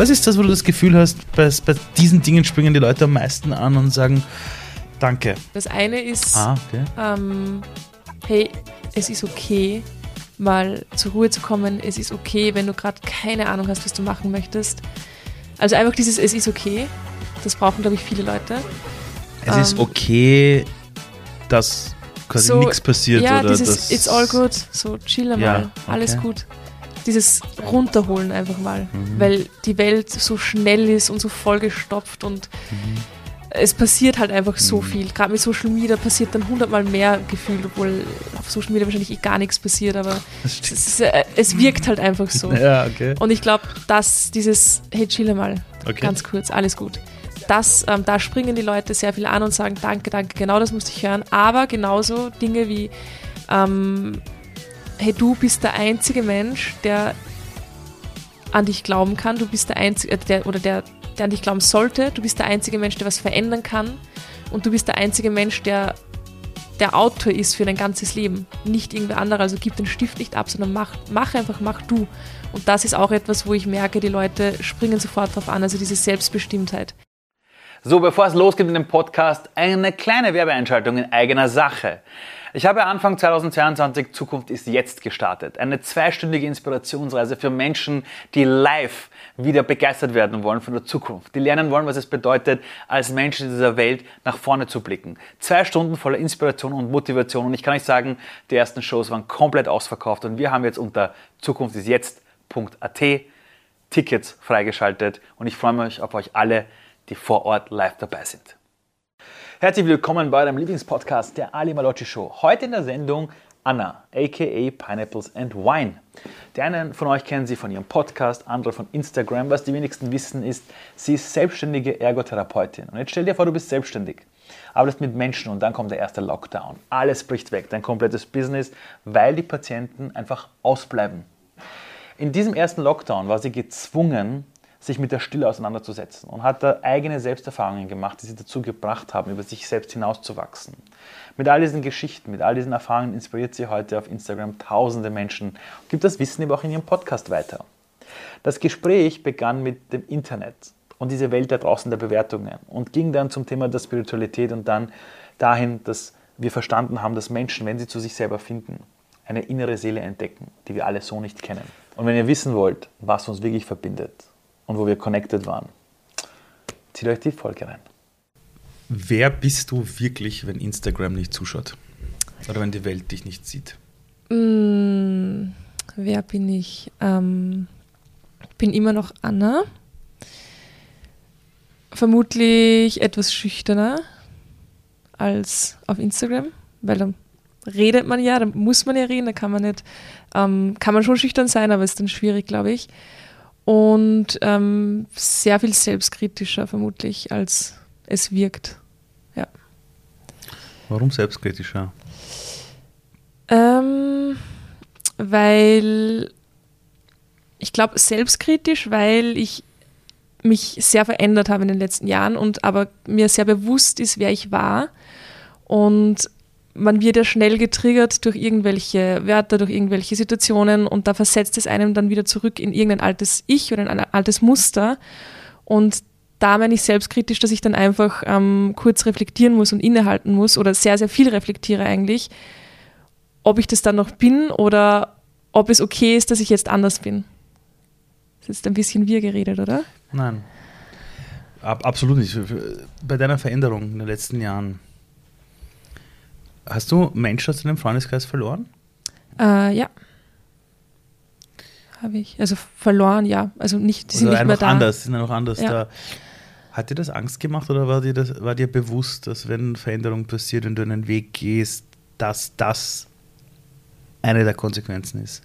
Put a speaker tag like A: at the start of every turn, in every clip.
A: Was ist das, wo du das Gefühl hast, bei, bei diesen Dingen springen die Leute am meisten an und sagen, danke?
B: Das eine ist,
A: Ah, okay.
B: ähm, hey, es ist okay, mal zur Ruhe zu kommen. Es ist okay, wenn du gerade keine Ahnung hast, was du machen möchtest. Also einfach dieses Es ist okay, das brauchen, glaube ich, viele Leute.
A: Es ist
B: Ähm,
A: okay, dass quasi
B: so,
A: nichts passiert
B: ja,
A: oder
B: dieses It's all good, so chill mal,
A: Ja,
B: alles
A: okay.
B: gut. Dieses runterholen einfach mal,
A: Mhm.
B: weil die Welt so schnell ist und so vollgestopft und
A: Mhm.
B: es passiert halt einfach so viel. Gerade mit Social Media passiert dann hundertmal mehr gefühlt, obwohl auf Social Media wahrscheinlich eh gar nichts passiert, aber es, ist, äh, es wirkt halt einfach so.
A: Ja, okay.
B: Und ich glaube, dass dieses, hey, chill mal,
A: okay.
B: ganz kurz, alles gut. Das, ähm, da springen die Leute sehr viel an und sagen, danke, danke, genau das musste ich hören. Aber genauso Dinge wie, ähm, hey, du bist der einzige Mensch, der an dich glauben kann. Du bist der einzige, äh, der, oder der, der an dich glauben sollte. Du bist der einzige Mensch, der was verändern kann. Und du bist der einzige Mensch, der der Autor ist für dein ganzes Leben. Nicht irgendwer anderer. Also gib den Stift nicht ab, sondern mach, mach einfach, mach du. Und das ist auch etwas, wo ich merke, die Leute springen sofort drauf an. Also diese Selbstbestimmtheit.
C: So, bevor es losgeht mit dem Podcast, eine kleine Werbeeinschaltung in eigener Sache. Ich habe Anfang 2022 Zukunft ist jetzt gestartet. Eine zweistündige Inspirationsreise für Menschen, die live wieder begeistert werden wollen von der Zukunft. Die lernen wollen, was es bedeutet, als Menschen in dieser Welt nach vorne zu blicken. Zwei Stunden voller Inspiration und Motivation. Und ich kann euch sagen, die ersten Shows waren komplett ausverkauft. Und wir haben jetzt unter zukunftisjetzt.at Tickets freigeschaltet. Und ich freue mich auf euch alle, die vor Ort live dabei sind. Herzlich willkommen bei eurem Lieblingspodcast, der Ali Malocci Show. Heute in der Sendung Anna, aka Pineapples and Wine. Die einen von euch kennen sie von ihrem Podcast, andere von Instagram. Was die wenigsten wissen ist, sie ist selbstständige Ergotherapeutin. Und jetzt stell dir vor, du bist selbstständig, arbeitest mit Menschen und dann kommt der erste Lockdown. Alles bricht weg, dein komplettes Business, weil die Patienten einfach ausbleiben. In diesem ersten Lockdown war sie gezwungen, sich mit der Stille auseinanderzusetzen und hat da eigene Selbsterfahrungen gemacht, die sie dazu gebracht haben, über sich selbst hinauszuwachsen. Mit all diesen Geschichten, mit all diesen Erfahrungen inspiriert sie heute auf Instagram tausende Menschen und gibt das Wissen eben auch in ihrem Podcast weiter. Das Gespräch begann mit dem Internet und diese Welt da draußen der Bewertungen und ging dann zum Thema der Spiritualität und dann dahin, dass wir verstanden haben, dass Menschen, wenn sie zu sich selber finden, eine innere Seele entdecken, die wir alle so nicht kennen. Und wenn ihr wissen wollt, was uns wirklich verbindet und wo wir connected waren, zieht euch die Folge rein.
A: Wer bist du wirklich, wenn Instagram nicht zuschaut? Oder wenn die Welt dich nicht sieht?
B: Mm, wer bin ich? Ähm, bin immer noch Anna. Vermutlich etwas schüchterner als auf Instagram, weil dann redet man ja, da muss man ja reden, da kann man nicht, ähm, kann man schon schüchtern sein, aber ist dann schwierig, glaube ich. Und ähm, sehr viel selbstkritischer vermutlich, als es wirkt.
A: Warum selbstkritischer?
B: Ähm, weil ich glaube, selbstkritisch, weil ich mich sehr verändert habe in den letzten Jahren und aber mir sehr bewusst ist, wer ich war. Und man wird ja schnell getriggert durch irgendwelche Wörter, durch irgendwelche Situationen und da versetzt es einem dann wieder zurück in irgendein altes Ich oder in ein altes Muster. Und da meine ich selbstkritisch, dass ich dann einfach ähm, kurz reflektieren muss und innehalten muss oder sehr, sehr viel reflektiere eigentlich, ob ich das dann noch bin oder ob es okay ist, dass ich jetzt anders bin. Das ist ein bisschen wir geredet, oder?
A: Nein. Ab, absolut nicht. Bei deiner Veränderung in den letzten Jahren, hast du Menschen aus deinem Freundeskreis verloren?
B: Äh, ja. Habe ich. Also verloren, ja. Also nicht, die sind
A: Oder
B: nicht mehr
A: einfach
B: da.
A: anders, sind einfach anders
B: Ja.
A: da. Hat dir das Angst gemacht oder war dir, das, war dir bewusst, dass wenn Veränderung passiert und du einen Weg gehst, dass das eine der Konsequenzen ist?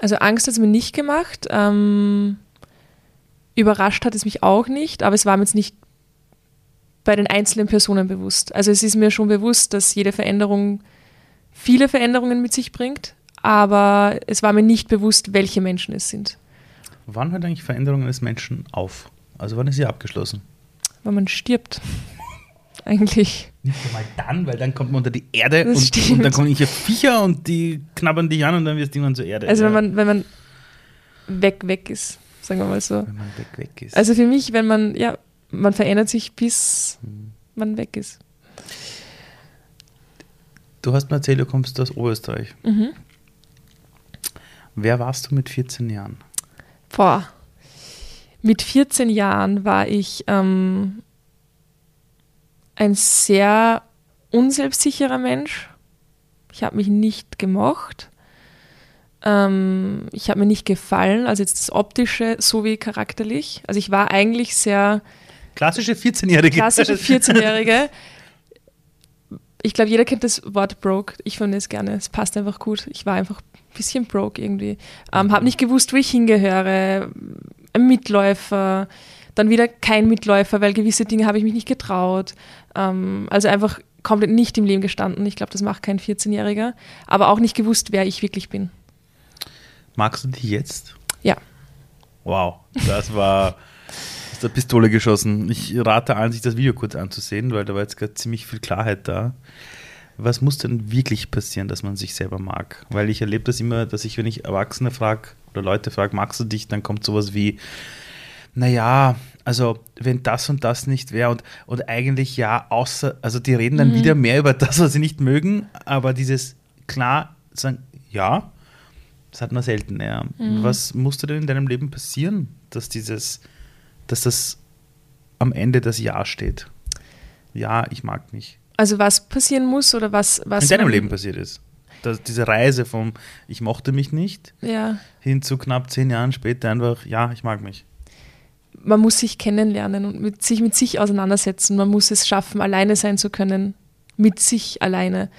B: Also Angst hat es mir nicht gemacht. Ähm, überrascht hat es mich auch nicht, aber es war mir jetzt nicht bei den einzelnen Personen bewusst. Also es ist mir schon bewusst, dass jede Veränderung viele Veränderungen mit sich bringt, aber es war mir nicht bewusst, welche Menschen es sind.
A: Wann hört eigentlich Veränderung eines Menschen auf? Also wann ist sie abgeschlossen?
B: Weil man stirbt. Eigentlich.
A: Nicht einmal dann, weil dann kommt man unter die Erde und, und dann kommen irgendwelche Viecher und die knabbern dich an und dann wirst du irgendwann zur Erde.
B: Also wenn man, wenn man weg, weg ist. sagen wir mal so.
C: Wenn man weg, weg ist.
B: Also für mich, wenn man, ja, man verändert sich, bis man weg ist.
C: du hast mir erzählt, du kommst aus Oberösterreich.
B: Mhm.
C: Wer warst du mit 14 Jahren?
B: Boah. Mit 14 Jahren war ich ähm, ein sehr unselbstsicherer Mensch. Ich habe mich nicht gemocht. Ähm, ich habe mir nicht gefallen, also jetzt das Optische sowie charakterlich. Also ich war eigentlich sehr
C: Klassische 14-Jährige.
B: klassische 14-Jährige. Ich glaube, jeder kennt das Wort broke. Ich finde es gerne. Es passt einfach gut. Ich war einfach ein bisschen broke irgendwie. Ähm, habe nicht gewusst, wo ich hingehöre. Ein Mitläufer. Dann wieder kein Mitläufer, weil gewisse Dinge habe ich mich nicht getraut. Ähm, also einfach komplett nicht im Leben gestanden. Ich glaube, das macht kein 14-Jähriger. Aber auch nicht gewusst, wer ich wirklich bin.
C: Magst du die jetzt?
B: Ja.
C: Wow, das war der Pistole geschossen. Ich rate allen, sich das Video kurz anzusehen, weil da war jetzt gerade ziemlich viel Klarheit da. Was muss denn wirklich passieren, dass man sich selber mag? Weil ich erlebe das immer, dass ich, wenn ich Erwachsene frage oder Leute frage, magst du dich, dann kommt sowas wie, naja, also wenn das und das nicht wäre und, und eigentlich ja, außer, also die reden dann wieder mehr über das, was sie nicht mögen, aber dieses klar sagen, ja, das hat man selten, ja. Was musste denn in deinem Leben passieren, dass dieses, dass das am Ende das Ja steht? Ja, ich mag mich.
B: Also was passieren muss oder was... was
C: In deinem Leben passiert ist. Dass diese Reise vom Ich mochte mich nicht
B: Ja.
C: hin zu knapp zehn Jahren später einfach, ja, ich mag mich.
B: man muss sich kennenlernen und mit sich mit sich auseinandersetzen. Man muss es schaffen, alleine sein zu können, mit sich alleine.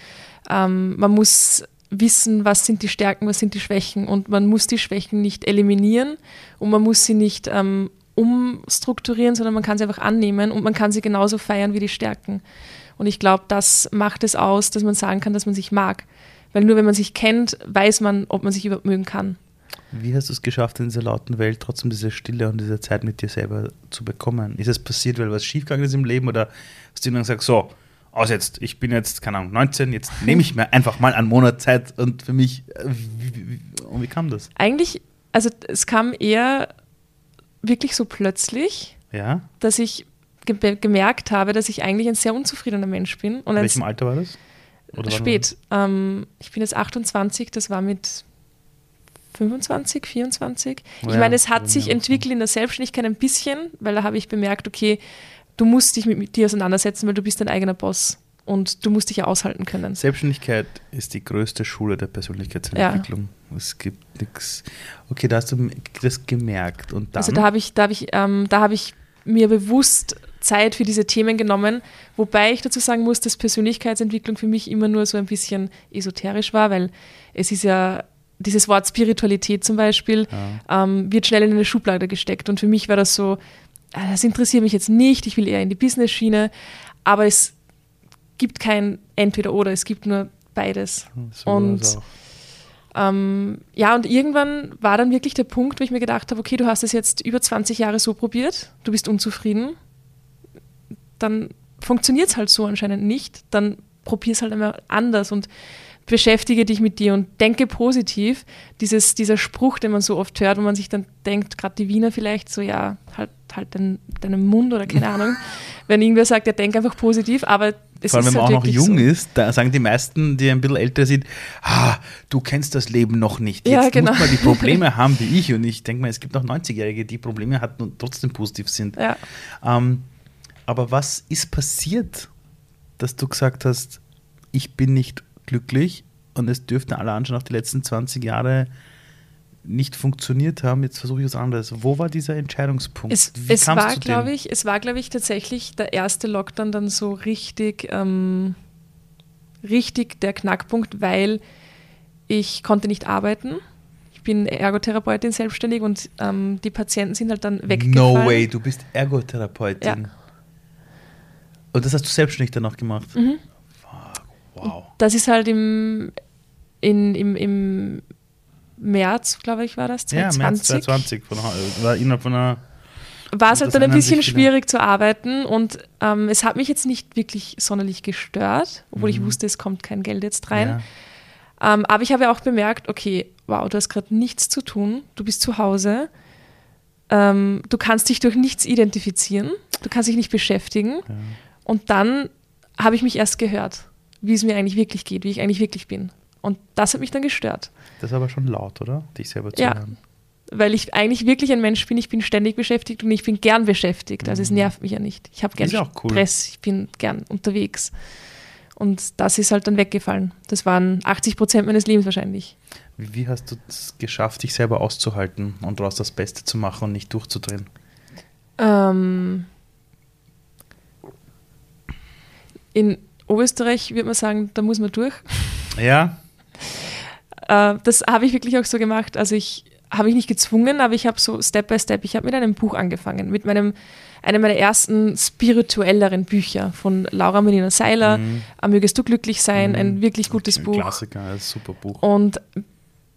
B: Ähm, man muss wissen, was sind die Stärken, was sind die Schwächen und man muss die Schwächen nicht eliminieren und man muss sie nicht ähm, umstrukturieren, sondern man kann sie einfach annehmen und man kann sie genauso feiern wie die Stärken. Und ich glaube, das macht es aus, dass man sagen kann, dass man sich mag. Weil nur wenn man sich kennt, weiß man, ob man sich überhaupt mögen kann.
C: Wie hast du es geschafft, in dieser lauten Welt trotzdem diese Stille und diese Zeit mit dir selber zu bekommen? Ist es passiert, weil was schiefgegangen ist im Leben oder hast du dann gesagt, so, aus jetzt, ich bin jetzt, keine Ahnung, 19, jetzt nehme ich mir einfach mal einen Monat Zeit und für mich, äh, wie, wie, wie, und wie kam das?
B: Eigentlich, also es kam eher wirklich so plötzlich,
C: Ja?
B: dass ich ge gemerkt habe, dass ich eigentlich ein sehr unzufriedener Mensch bin. Und
C: In welchem Alter war das? Oder
B: spät. Ähm, ich bin jetzt 28, das war mit 25, 24.
C: Oh
B: ich
C: ja,
B: meine, es hat sich entwickelt in der Selbstständigkeit ein bisschen, weil da habe ich bemerkt, okay, du musst dich mit, mit dir auseinandersetzen, weil du bist dein eigener Boss. Und du musst dich ja aushalten können.
C: Selbstständigkeit ist die größte Schule der Persönlichkeitsentwicklung. Es gibt nichts. Okay, da hast du das gemerkt. Und dann,
B: Also da habe ich, da habe ich, ähm, da habe ich mir bewusst Zeit für diese Themen genommen, wobei ich dazu sagen muss, dass Persönlichkeitsentwicklung für mich immer nur so ein bisschen esoterisch war, weil es ist ja dieses Wort Spiritualität zum Beispiel ähm, wird schnell in eine Schublade gesteckt und für mich war das so, äh, das interessiert mich jetzt nicht, ich will eher in die Business-Schiene, aber es gibt kein Entweder-Oder, es gibt nur beides.
C: so war
B: und ähm, ja, und irgendwann war dann wirklich der Punkt, wo ich mir gedacht habe, okay, du hast es jetzt über 20 Jahre so probiert, du bist unzufrieden, dann funktioniert es halt so anscheinend nicht, dann probier es halt einmal anders und beschäftige dich mit dir und denke positiv. Dieses, dieser Spruch, den man so oft hört, wo man sich dann denkt, gerade die Wiener vielleicht so, ja, halt, halt deinen, deinen Mund oder keine Ahnung, wenn irgendwer sagt, ja, denk einfach positiv, aber es
C: Vor allem,
B: ist
C: wenn man
B: halt
C: auch noch jung
B: so.
C: ist, da sagen die meisten, die ein bisschen älter sind, ah, du kennst das Leben noch nicht.
B: Ja,
C: Jetzt
B: genau.
C: muss man die Probleme haben wie ich. Und ich denke mal, es gibt noch 90-Jährige, die Probleme hatten und trotzdem positiv sind.
B: Ja.
C: Ähm, aber was ist passiert, dass du gesagt hast, ich bin nicht glücklich und es dürften alle anschauen, auch die letzten 20 Jahre nicht funktioniert haben, jetzt versuche ich was anderes. Wo war dieser Entscheidungspunkt?
B: Es, es war, glaube ich, es war, glaube ich, tatsächlich der erste Lockdown dann so richtig, ähm, richtig der Knackpunkt, weil ich konnte nicht arbeiten. Ich bin Ergotherapeutin selbstständig und ähm, die Patienten sind halt dann weggefallen.
C: No way, du bist Ergotherapeutin.
B: Ja.
C: Und das hast du selbstständig danach gemacht?
B: Mhm.
C: Wow.
B: Das ist halt im, in, im, im März, glaube ich, war das,
C: Ja,
B: 2020.
C: März 2020 von, äh, war innerhalb von einer
B: war es halt dann ein bisschen schwierig zu arbeiten und ähm, es hat mich jetzt nicht wirklich sonderlich gestört, obwohl ich wusste, es kommt kein Geld jetzt rein.
C: Mhm. Ja.
B: Ähm, aber ich habe auch bemerkt, okay, wow, du hast gerade nichts zu tun, du bist zu Hause. ähm, du kannst dich durch nichts identifizieren, du kannst dich nicht beschäftigen. Ja. Und dann habe ich mich erst gehört, wie es mir eigentlich wirklich geht, wie ich eigentlich wirklich bin. Und das hat mich dann gestört.
C: Das ist aber schon laut, oder? Dich selber zu ja, hören.
B: Weil ich eigentlich wirklich ein Mensch bin, ich bin ständig beschäftigt und ich bin gern beschäftigt. Also mhm. es nervt mich ja nicht. Ich habe gern cool. Stress, ich bin gern unterwegs. Und das ist halt dann weggefallen. Das waren 80 Prozent meines Lebens wahrscheinlich.
C: Wie, wie hast du es geschafft, dich selber auszuhalten und daraus das Beste zu machen und nicht durchzudrehen?
B: Ähm, in Oberösterreich würde man sagen, da muss man durch.
C: Ja.
B: Äh, das habe ich wirklich auch so gemacht. Also ich habe ich nicht gezwungen, aber ich habe so Step by Step, ich habe mit einem Buch angefangen, mit meinem, einem meiner ersten spirituelleren Bücher von Laura Melina Seiler, mhm. Mögest du glücklich sein, mhm. ein wirklich gutes ein Buch.
C: Klassiker, ein super Buch.
B: Und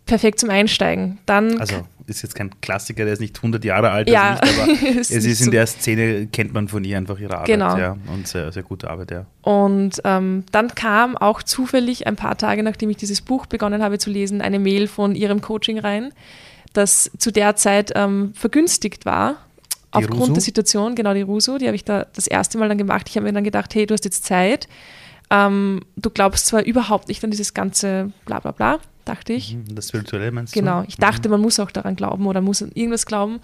B: perfekt zum Einsteigen. Dann
C: also ist jetzt kein Klassiker, der ist nicht 100 Jahre alt, ja, nicht, aber es ist in so der Szene, kennt man von ihr einfach ihre Arbeit.
B: Genau.
C: Ja, und sehr, sehr gute Arbeit, ja.
B: Und ähm, dann kam auch zufällig ein paar Tage, nachdem ich dieses Buch begonnen habe zu lesen, eine Mail von ihrem Coaching rein, das zu der Zeit ähm, vergünstigt war. Die aufgrund Rusu? der Situation, genau die Rusu, die habe ich da das erste Mal dann gemacht. Ich habe mir dann gedacht, hey, du hast jetzt Zeit. Ähm, du glaubst zwar überhaupt nicht an dieses ganze bla bla bla, dachte ich.
C: Mhm, das Virtuelle meinst
B: genau.
C: du?
B: Genau, ich dachte, mhm. man muss auch daran glauben oder muss an irgendwas glauben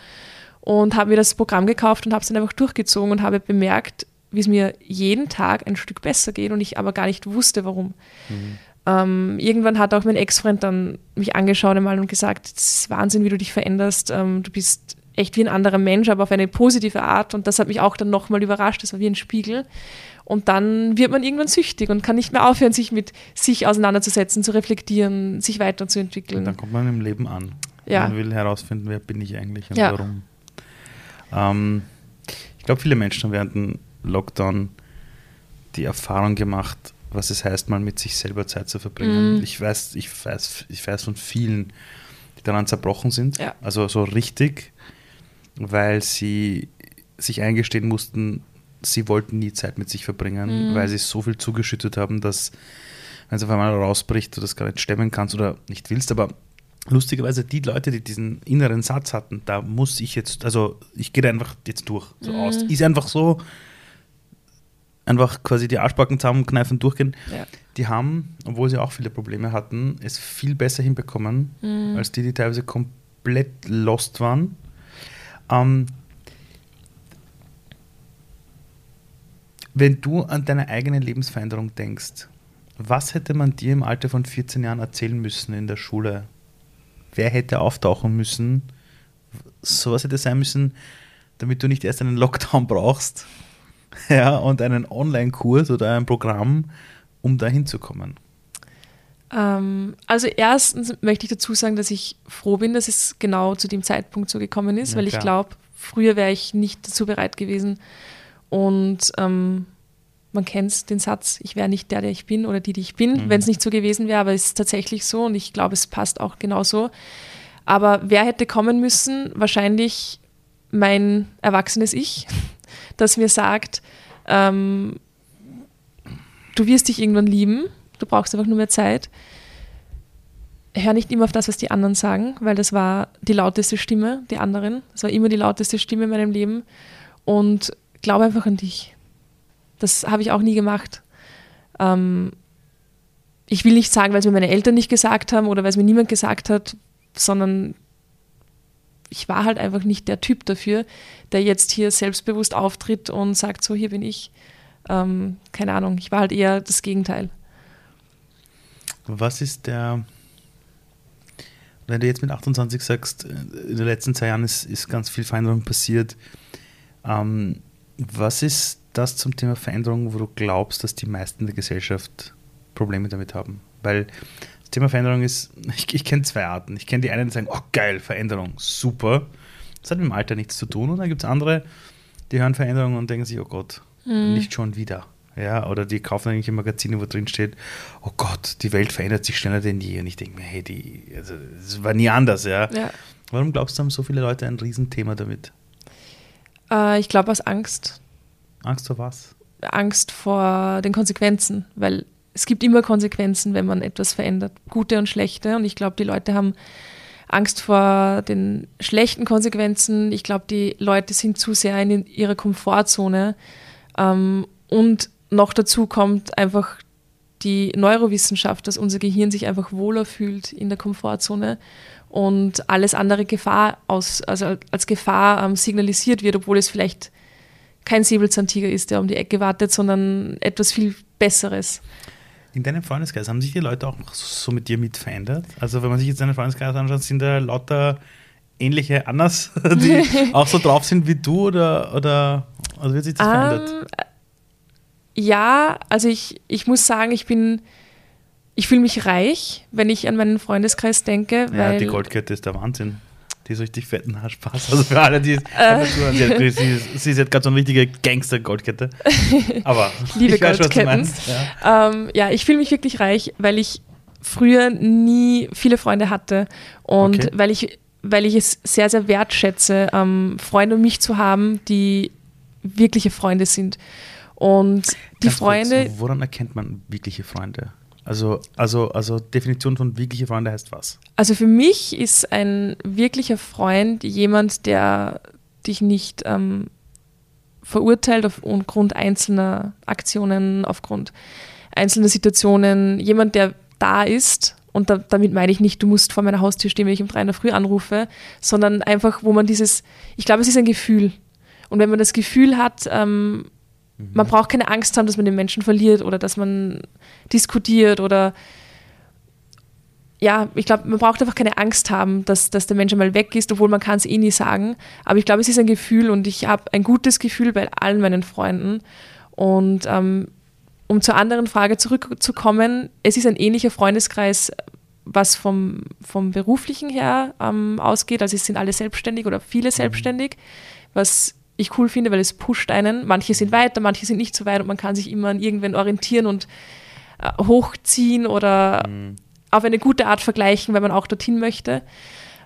B: und habe mir das Programm gekauft und habe es dann einfach durchgezogen und habe bemerkt, wie es mir jeden Tag ein Stück besser geht und ich aber gar nicht wusste, warum. Mhm. Ähm, irgendwann hat auch mein Ex-Freund dann mich angeschaut einmal und gesagt, es ist Wahnsinn, wie du dich veränderst. Ähm, du bist echt wie ein anderer Mensch, aber auf eine positive Art. Und das hat mich auch dann nochmal überrascht. Das war wie ein Spiegel. Und dann wird man irgendwann süchtig und kann nicht mehr aufhören, sich mit sich auseinanderzusetzen, zu reflektieren, sich weiterzuentwickeln. Und
C: dann kommt man im Leben an.
B: Ja.
C: Man will herausfinden, wer bin ich eigentlich und ja. warum. Ähm, ich glaube, viele Menschen haben während dem Lockdown die Erfahrung gemacht, was es heißt, mal mit sich selber Zeit zu verbringen. Mhm. Ich, weiß, ich, weiß, ich weiß von vielen, die daran zerbrochen sind.
B: Ja.
C: Also so richtig, weil sie sich eingestehen mussten, sie wollten nie Zeit mit sich verbringen, mhm. weil sie so viel zugeschüttet haben, dass wenn es auf einmal rausbricht, du das gar nicht stemmen kannst oder nicht willst, aber lustigerweise die Leute, die diesen inneren Satz hatten, da muss ich jetzt, also ich gehe einfach jetzt durch, so mhm. aus. Ist einfach so, einfach quasi die Arschbacken zusammenkneifen durchgehen.
B: Ja.
C: Die haben, obwohl sie auch viele Probleme hatten, es viel besser hinbekommen, mhm. als die, die teilweise komplett lost waren. Ähm, wenn du an deine eigene Lebensveränderung denkst, was hätte man dir im Alter von 14 Jahren erzählen müssen in der Schule? Wer hätte auftauchen müssen? Sowas hätte sein müssen, damit du nicht erst einen Lockdown brauchst, ja, und einen Online-Kurs oder ein Programm, um da hinzukommen?
B: Ähm, also erstens möchte ich dazu sagen, dass ich froh bin, dass es genau zu dem Zeitpunkt so gekommen ist, ja, weil ich glaube, früher wäre ich nicht dazu bereit gewesen. Und ähm, man kennt den Satz, ich wäre nicht der, der ich bin oder die, die ich bin, mhm. wenn es nicht so gewesen wäre, aber es ist tatsächlich so und ich glaube, es passt auch genauso. Aber wer hätte kommen müssen? Wahrscheinlich mein erwachsenes Ich, das mir sagt, ähm, du wirst dich irgendwann lieben, du brauchst einfach nur mehr Zeit. Hör nicht immer auf das, was die anderen sagen, weil das war die lauteste Stimme, die anderen. Das war immer die lauteste Stimme in meinem Leben. Und glaube einfach an dich. Das habe ich auch nie gemacht. Ähm, ich will nicht sagen, weil es mir meine Eltern nicht gesagt haben oder weil es mir niemand gesagt hat, sondern ich war halt einfach nicht der Typ dafür, der jetzt hier selbstbewusst auftritt und sagt, so hier bin ich. Ähm, keine Ahnung, ich war halt eher das Gegenteil.
C: Was ist der, wenn du jetzt mit 28 sagst, in den letzten zwei Jahren ist, ist ganz viel Veränderung passiert, ähm, was ist das zum Thema Veränderung, wo du glaubst, dass die meisten der Gesellschaft Probleme damit haben? Weil das Thema Veränderung ist, ich, ich kenne zwei Arten. Ich kenne die einen, die sagen, oh geil, Veränderung, super. Das hat mit dem Alter nichts zu tun. Und dann gibt es andere, die hören Veränderung und denken sich, oh Gott, mhm. nicht schon wieder. Ja, oder die kaufen irgendwelche Magazine, wo drin steht, oh Gott, die Welt verändert sich schneller denn je. Und ich denke mir, hey, die, also, das war nie anders, ja.
B: ja.
C: Warum glaubst du, haben so viele Leute ein Riesenthema damit?
B: Äh, ich glaube aus Angst.
C: Angst vor was?
B: Angst vor den Konsequenzen, weil es gibt immer Konsequenzen, wenn man etwas verändert, gute und schlechte. Und ich glaube, die Leute haben Angst vor den schlechten Konsequenzen. Ich glaube, die Leute sind zu sehr in ihrer Komfortzone. Ähm, und noch dazu kommt einfach die Neurowissenschaft, dass unser Gehirn sich einfach wohler fühlt in der Komfortzone und alles andere Gefahr aus, also als Gefahr ähm, signalisiert wird, obwohl es vielleicht kein Säbelzahntiger ist, der um die Ecke wartet, sondern etwas viel Besseres.
C: In deinem Freundeskreis haben sich die Leute auch so mit dir mit verändert? Also wenn man sich jetzt deinen Freundeskreis anschaut, sind da lauter ähnliche Annas, die auch so drauf sind wie du oder, oder also wird sich das um, verändert?
B: Ähm, ja, also ich, ich muss sagen, ich bin, ich fühle mich reich, wenn ich an meinen Freundeskreis denke.
C: Ja, die Goldkette ist der Wahnsinn. Die ist richtig fetten Spaß. Also für alle, die äh. sie, hat, sie, sie ist jetzt gerade so eine richtige Gangster-Goldkette. Aber
B: Liebe ich weiß, Goldketten. Was du ja. Ähm, ja, ich fühle mich wirklich reich, weil ich früher nie viele Freunde hatte und okay. weil ich weil ich es sehr, sehr wertschätze, ähm, Freunde um mich zu haben, die wirkliche Freunde sind. Und die Ganz Freunde.
C: Kurz, woran erkennt man wirkliche Freunde? Also, also, also Definition von wirkliche Freunde heißt was?
B: Also für mich ist ein wirklicher Freund jemand, der dich nicht ähm, verurteilt aufgrund einzelner Aktionen, aufgrund einzelner Situationen. Jemand, der da ist und da, damit meine ich nicht, du musst vor meiner Haustür stehen, wenn ich um drei in der Früh anrufe, sondern einfach, wo man dieses, ich glaube, es ist ein Gefühl. Und wenn man das Gefühl hat, ähm, Mhm. Man braucht keine Angst haben, dass man den Menschen verliert oder dass man diskutiert oder ja, ich glaube, man braucht einfach keine Angst haben, dass, dass der Mensch einmal weg ist, obwohl man kann es eh nie sagen. Aber ich glaube, es ist ein Gefühl und ich habe ein gutes Gefühl bei allen meinen Freunden. Und ähm, um zur anderen Frage zurückzukommen, es ist ein ähnlicher Freundeskreis, was vom, vom beruflichen her ähm, ausgeht. Also es sind alle selbstständig oder viele mhm. selbstständig, was ich cool finde, weil es pusht einen. Manche sind weiter, manche sind nicht so weit und man kann sich immer an irgendwen orientieren und äh, hochziehen oder mhm. auf eine gute Art vergleichen, wenn man auch dorthin möchte.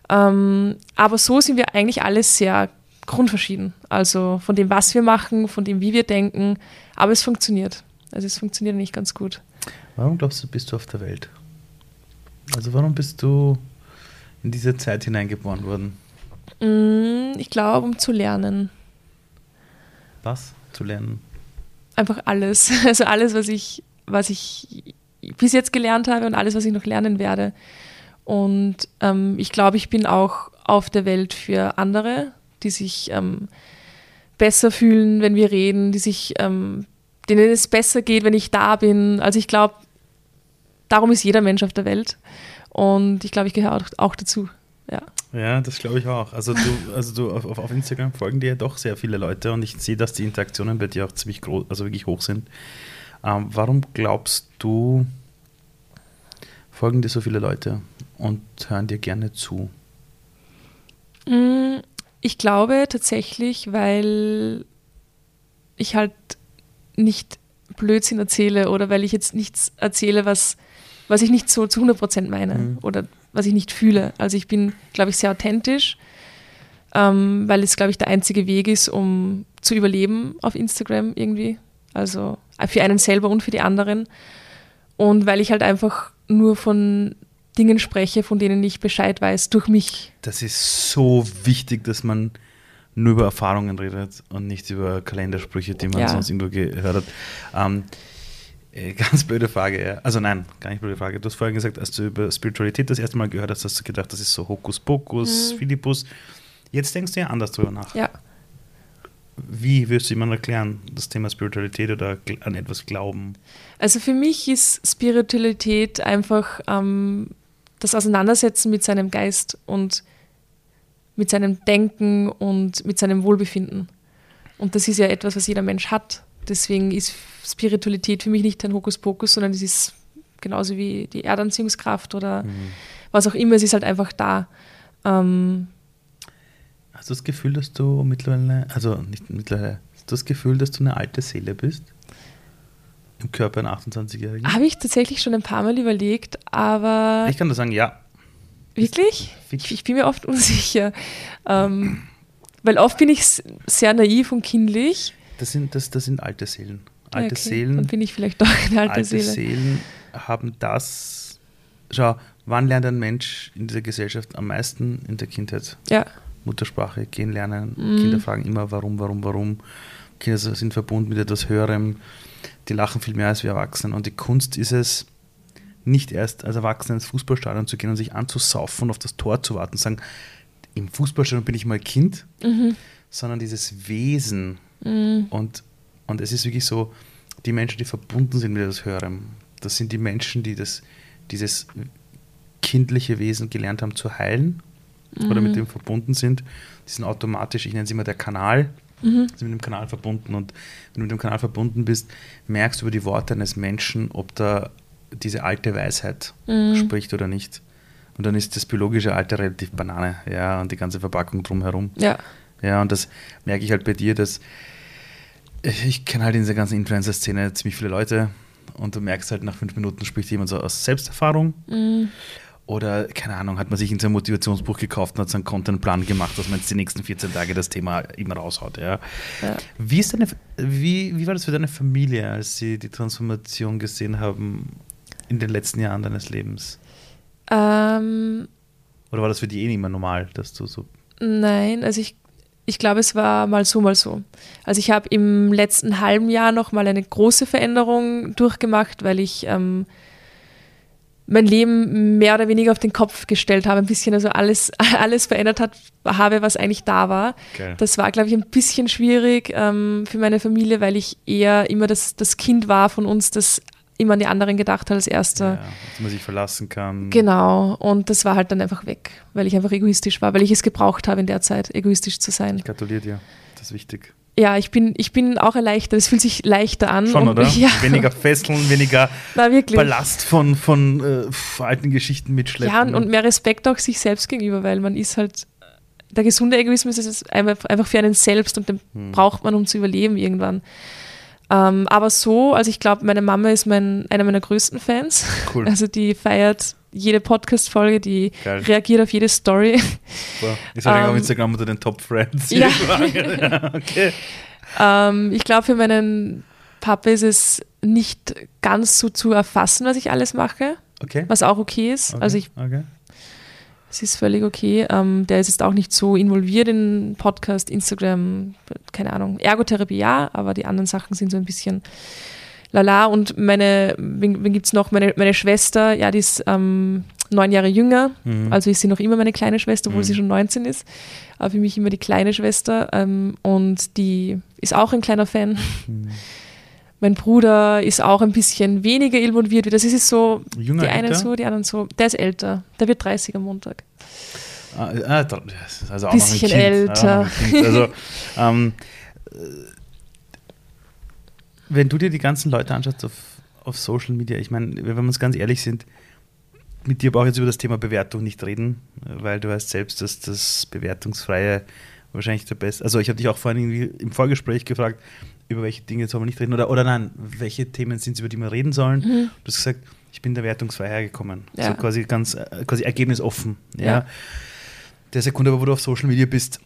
B: Ähm, aber so sind wir eigentlich alle sehr grundverschieden. Also von dem, was wir machen, von dem, wie wir denken. Aber es funktioniert. Also es funktioniert nicht ganz gut.
C: Warum glaubst du, bist du auf der Welt? Also warum bist du in diese Zeit hineingeboren worden?
B: Mm, ich glaube, um zu lernen.
C: Was zu lernen?
B: Einfach alles. Also alles, was ich, was ich bis jetzt gelernt habe und alles, was ich noch lernen werde. Und ähm, ich glaube, ich bin auch auf der Welt für andere, die sich ähm, besser fühlen, wenn wir reden, die sich, ähm, denen es besser geht, wenn ich da bin. Also ich glaube, darum ist jeder Mensch auf der Welt. Und ich glaube, ich gehöre auch, auch dazu. Ja.
C: Ja, das glaube ich auch. Also du, also du auf, auf Instagram folgen dir ja doch sehr viele Leute und ich sehe, dass die Interaktionen bei dir auch ziemlich groß, also wirklich hoch sind. Ähm, warum glaubst du, folgen dir so viele Leute und hören dir gerne zu?
B: Mm, ich glaube tatsächlich, weil ich halt nicht Blödsinn erzähle oder weil ich jetzt nichts erzähle, was, was ich nicht so zu 100% meine mhm. oder was ich nicht fühle. Also ich bin, glaube ich, sehr authentisch, ähm, weil es, glaube ich, der einzige Weg ist, um zu überleben auf Instagram irgendwie. Also für einen selber und für die anderen. Und weil ich halt einfach nur von Dingen spreche, von denen ich Bescheid weiß, durch mich.
C: Das ist so wichtig, dass man nur über Erfahrungen redet und nicht über Kalendersprüche, die man ja. sonst irgendwo gehört hat. Ähm, äh, ganz blöde Frage, ja. Also nein, gar nicht blöde Frage. Du hast vorhin gesagt, als du über Spiritualität das erste Mal gehört hast, hast du gedacht, das ist so Hokuspokus, mhm. Philippus. Jetzt denkst du ja anders drüber nach.
B: Ja.
C: Wie wirst du jemandem erklären, das Thema Spiritualität oder an etwas glauben?
B: Also für mich ist Spiritualität einfach ähm, das Auseinandersetzen mit seinem Geist und mit seinem Denken und mit seinem Wohlbefinden. Und das ist ja etwas, was jeder Mensch hat. Deswegen ist Spiritualität für mich nicht ein Hokuspokus, sondern es ist genauso wie die Erdanziehungskraft oder mhm. was auch immer, es ist halt einfach da. Ähm,
C: hast du das Gefühl, dass du mittlerweile, also nicht mittlerweile, hast du das Gefühl, dass du eine alte Seele bist? Im Körper einer 28-Jährigen?
B: Habe ich tatsächlich schon ein paar Mal überlegt, aber.
C: Ich kann nur sagen, ja.
B: Wirklich? Ich, ich bin mir oft unsicher. Ähm, weil oft bin ich sehr naiv und kindlich.
C: Das sind, das, das sind alte Seelen. Alte
B: okay.
C: Seelen.
B: Dann bin ich vielleicht doch eine alte,
C: alte
B: Seele.
C: Seelen haben das. Schau, wann lernt ein Mensch in dieser Gesellschaft am meisten in der Kindheit?
B: Ja.
C: Muttersprache, gehen lernen.
B: Mhm.
C: Kinder fragen immer, warum, warum, warum. Kinder sind verbunden mit etwas Höherem. Die lachen viel mehr als wir Erwachsenen. Und die Kunst ist es, nicht erst als Erwachsener ins Fußballstadion zu gehen und sich anzusaufen und auf das Tor zu warten und sagen, im Fußballstadion bin ich mal Kind,
B: Mhm.
C: sondern dieses Wesen. Und, und es ist wirklich so, die Menschen, die verbunden sind mit etwas Höherem, das sind die Menschen, die das, dieses kindliche Wesen gelernt haben zu heilen oder mit dem verbunden sind. Die sind automatisch, ich nenne es immer der Kanal, sind mit dem Kanal verbunden. Und wenn du mit dem Kanal verbunden bist, merkst du über die Worte eines Menschen, ob da diese alte Weisheit spricht oder nicht. Und dann ist das biologische Alter relativ Banane, ja, und die ganze Verpackung drumherum.
B: Ja.
C: Ja, und das merke ich halt bei dir, dass ich kenne halt in dieser ganzen Influencer-Szene ziemlich viele Leute und du merkst halt nach fünf Minuten spricht jemand so aus Selbsterfahrung oder, keine Ahnung, hat man sich in sein Motivationsbuch gekauft und hat so einen Contentplan gemacht, dass man jetzt die nächsten 14 Tage das Thema immer raushaut. Ja.
B: Ja.
C: Wie, ist deine, wie, wie war das für deine Familie, als sie die Transformation gesehen haben in den letzten Jahren deines Lebens?
B: Ähm,
C: Oder war das für die eh nicht mehr normal, dass du so
B: Nein, also ich, ich glaube, es war mal so, mal so. Also ich habe im letzten halben Jahr noch mal eine große Veränderung durchgemacht, weil ich ähm, mein Leben mehr oder weniger auf den Kopf gestellt habe, ein bisschen, also alles, alles verändert hat, habe, was eigentlich da war.
C: Geil.
B: Das war, glaube ich, ein bisschen schwierig ähm, für meine Familie, weil ich eher immer das, das Kind war von uns, das immer an die anderen gedacht hat als erster.
C: ja, dass man sich verlassen kann?
B: Genau, und das war halt dann einfach weg, weil ich einfach egoistisch war, weil ich es gebraucht habe in der Zeit, egoistisch zu sein.
C: Ich gratuliere dir, das ist wichtig.
B: Ja, ich bin, ich bin auch erleichtert, es fühlt sich leichter an.
C: Schon, oder?
B: Ja,
C: Weniger Fesseln, weniger
B: na.
C: Ballast von, von äh, alten Geschichten mitschleppen.
B: Ja, und, und mehr Respekt auch sich selbst gegenüber, weil man ist halt, der gesunde Egoismus ist einfach für einen selbst und den
C: Hm.
B: braucht man, um zu überleben irgendwann. Ähm, aber so, also ich glaube, meine Mama ist mein, einer meiner größten Fans.
C: Cool.
B: Also die feiert jede Podcast-Folge, die
C: Geil.
B: reagiert auf jede Story.
C: Super. Ist halt auch auf
B: Ähm,
C: Instagram unter den Top Friends.
B: Ja.
C: ja okay.
B: Ähm, ich glaube, für meinen Papa ist es nicht ganz so zu erfassen, was ich alles mache,
C: Okay.
B: was auch okay ist.
C: okay.
B: Also ich,
C: okay.
B: Es ist völlig okay. Ähm, der ist jetzt auch nicht so involviert in Podcast, Instagram, keine Ahnung. Ergotherapie ja, aber die anderen Sachen sind so ein bisschen lala. Und meine, wen, wen gibt es noch? Meine, meine Schwester, ja, die ist ähm, neun Jahre jünger.
C: Mhm.
B: Also ist sie noch immer meine kleine Schwester, obwohl
C: Mhm.
B: sie schon 19 ist. Aber für mich immer die kleine Schwester. Ähm, und die ist auch ein kleiner Fan.
C: Mhm.
B: Mein Bruder ist auch ein bisschen weniger involviert. wie Das ist so,
C: Jünger,
B: die einen
C: älter?
B: so, die anderen so. Der ist älter. Der wird 30 am Montag.
C: Ah, ah, also auch
B: Bisschen
C: noch ein kind.
B: älter.
C: Also, ähm, äh, wenn du dir die ganzen Leute anschaust auf, auf Social Media, ich meine, wenn wir uns ganz ehrlich sind, mit dir brauche ich jetzt über das Thema Bewertung nicht reden, weil du weißt selbst, dass das Bewertungsfreie wahrscheinlich der beste. Also ich habe dich auch vorhin irgendwie im Vorgespräch gefragt, über welche Dinge soll man nicht reden oder, oder nein, welche Themen sind es, über die wir reden sollen. Du hast gesagt, ich bin der wertungsfrei hergekommen.
B: Ja.
C: So quasi ganz, äh, quasi ergebnisoffen. Ja.
B: Ja.
C: Der Sekunde, aber wo du auf Social Media bist,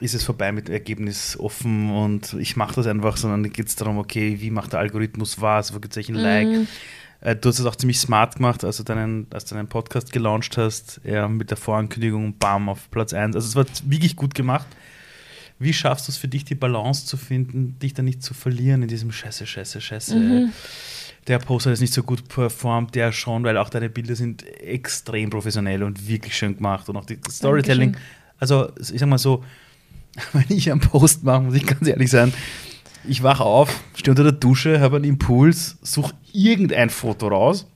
C: ist es vorbei mit Ergebnis offen und ich mache das einfach, sondern geht es darum, okay, wie macht der Algorithmus was, wo gibt es welchen Like. Äh, Du hast es auch ziemlich smart gemacht, als du deinen, als du deinen Podcast gelauncht hast, ja, mit der Vorankündigung, bam, auf Platz 1. Also es war wirklich gut gemacht. Wie schaffst du es für dich, die Balance zu finden, dich da nicht zu verlieren in diesem Scheiße, Scheiße, Scheiße? Der Poster ist nicht so gut performt, der schon, weil auch deine Bilder sind extrem professionell und wirklich schön gemacht und auch die Storytelling.
B: Dankeschön.
C: Also, ich sag mal so, wenn ich einen Post mache, muss ich ganz ehrlich sein, ich wach auf, stehe unter der Dusche, habe einen Impuls, suche irgendein Foto raus,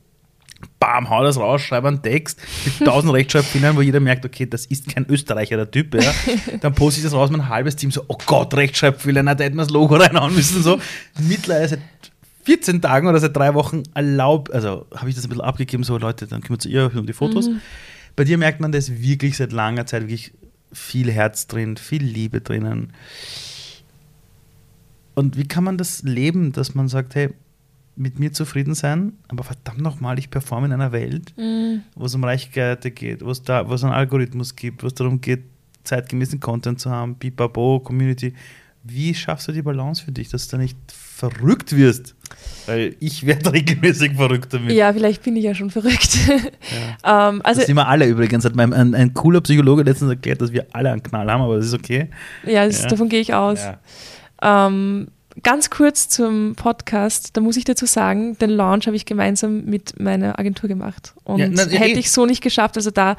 C: bam, hau das raus, schreibe einen Text mit tausend Rechtschreibfehlern, wo jeder merkt, okay, das ist kein Österreicher, der Typ, ja. Dann poste ich das raus, mein halbes Team so, oh Gott, Rechtschreibfehler, na, da hätten wir das Logo reinhauen müssen, so. Mittlerweile seit 14 Tagen oder seit drei Wochen erlaubt, also habe ich das ein bisschen abgegeben, so Leute, dann kümmert zu ihr um die Fotos. Bei dir merkt man, da ist wirklich seit langer Zeit wirklich viel Herz drin, viel Liebe drinnen. Und wie kann man das leben, dass man sagt, hey, mit mir zufrieden sein, aber verdammt nochmal, ich performe in einer Welt, wo es um Reichweite geht, wo es da, wo es einen Algorithmus gibt, wo es darum geht, zeitgemäßen Content zu haben, Pipapo, Community. Wie schaffst du die Balance für dich, dass du nicht verrückt wirst? Weil ich werde regelmäßig verrückt damit.
B: Ja, vielleicht bin ich ja schon verrückt. Ja. ähm, also,
C: das sind wir alle übrigens. Hat mein, ein, ein, cooler Psychologe letztens erklärt, dass wir alle einen Knall haben, aber das ist okay.
B: Ja, das, ja. davon gehe ich aus. Ja. Ähm, ganz kurz zum Podcast, da muss ich dazu sagen, den Launch habe ich gemeinsam mit meiner Agentur gemacht. Und na, hätte ich so nicht geschafft. Also da